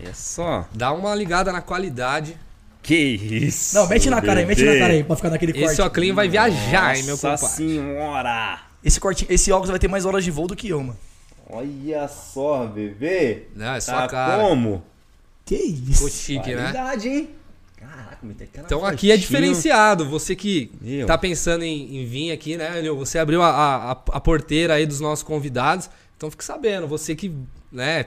Olha só. Dá uma ligada na qualidade. Que isso. Não, mete na cara aí, mete na cara aí, pra ficar naquele corte. Esse óculos vai viajar, hein, meu Nossa compadre. senhora. Esse, corte, esse óculos vai ter mais horas de voo do que eu, mano. Olha só, bebê. Não, é só Tá a cara. como? Que Ficou isso? chique, né? Qualidade, hein? Caraca, me tem aquela Então aqui é diferenciado. Você que Meu. tá pensando em, em vir aqui, né, Nil? Você abriu a, a, a porteira aí dos nossos convidados. Então fique sabendo, você que, né,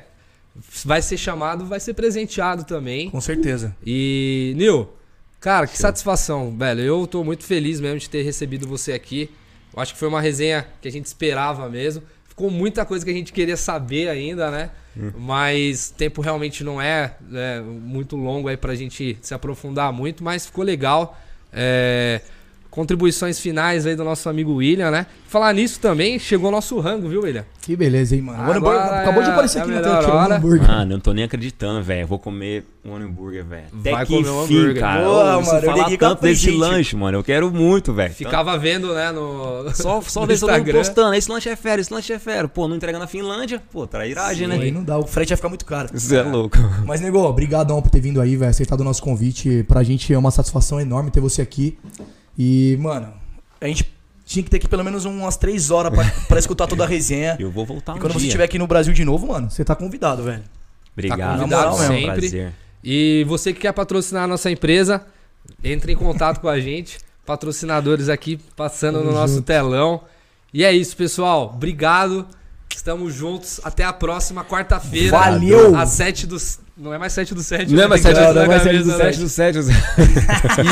vai ser chamado, vai ser presenteado também. Com certeza. E, Nil, cara, que satisfação, velho. Eu tô muito feliz mesmo de ter recebido você aqui. Eu acho que foi uma resenha que a gente esperava mesmo. Ficou muita coisa que a gente queria saber ainda, né? Mas tempo realmente não é, né, muito longo aí pra gente se aprofundar muito, mas ficou legal. É, contribuições finais aí do nosso amigo William, né? Falar nisso também, chegou o nosso rango, viu, William? Que beleza, hein, mano. O hambúrguer Agora acabou de é- aparecer é aqui na tela. hora. o hambúrguer. Mano, eu não tô nem acreditando, velho. Eu Vou comer um hambúrguer, velho. Até Vai que comer um hambúrguer. cara. Boa, eu mano, eu falar tanto desse lanche, mano. Eu quero muito, velho. Ficava vendo, né, no. *laughs* Só só *laughs* no mundo Instagram. postando. Esse lanche é fera, esse lanche é fera. Pô, não entrega na Finlândia. Pô, trairagem, Aí né? não dá, o frete vai ficar muito caro. Isso é louco. *laughs* Mas, nego, obrigadão por ter vindo aí, velho. Aceitado o nosso convite. Pra gente é uma satisfação enorme ter você aqui. E, mano, a gente tinha que ter aqui pelo menos umas três horas pra, *laughs* pra escutar toda a resenha. Eu vou voltar E um quando você dia. estiver aqui no Brasil de novo, mano, você tá convidado, velho. Obrigado. Tá convidado é um sempre. prazer. E você que quer patrocinar a nossa empresa, entre em contato com a gente. Patrocinadores aqui passando no nosso telão. E é isso, pessoal. Obrigado. Estamos juntos. Até a próxima quarta-feira. Valeu! Às 7 do. Não é mais 7 do 7. Não é mais 7 do não é mais 7 do 7 do 7.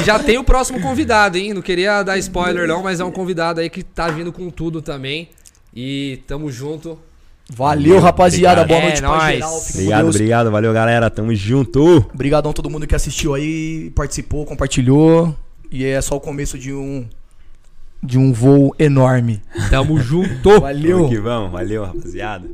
E já tem o próximo convidado, hein? Não queria dar spoiler, não, mas é um convidado aí que tá vindo com tudo também. E tamo junto. Valeu, rapaziada. Obrigado. Boa É noite pra nóis. geral. Obrigado, obrigado. Valeu, galera. Tamo junto. Obrigadão a todo mundo que assistiu aí, participou, compartilhou. E é só o começo de um de um voo enorme. Tamo junto. Valeu. Vamos que vamos. Valeu, rapaziada.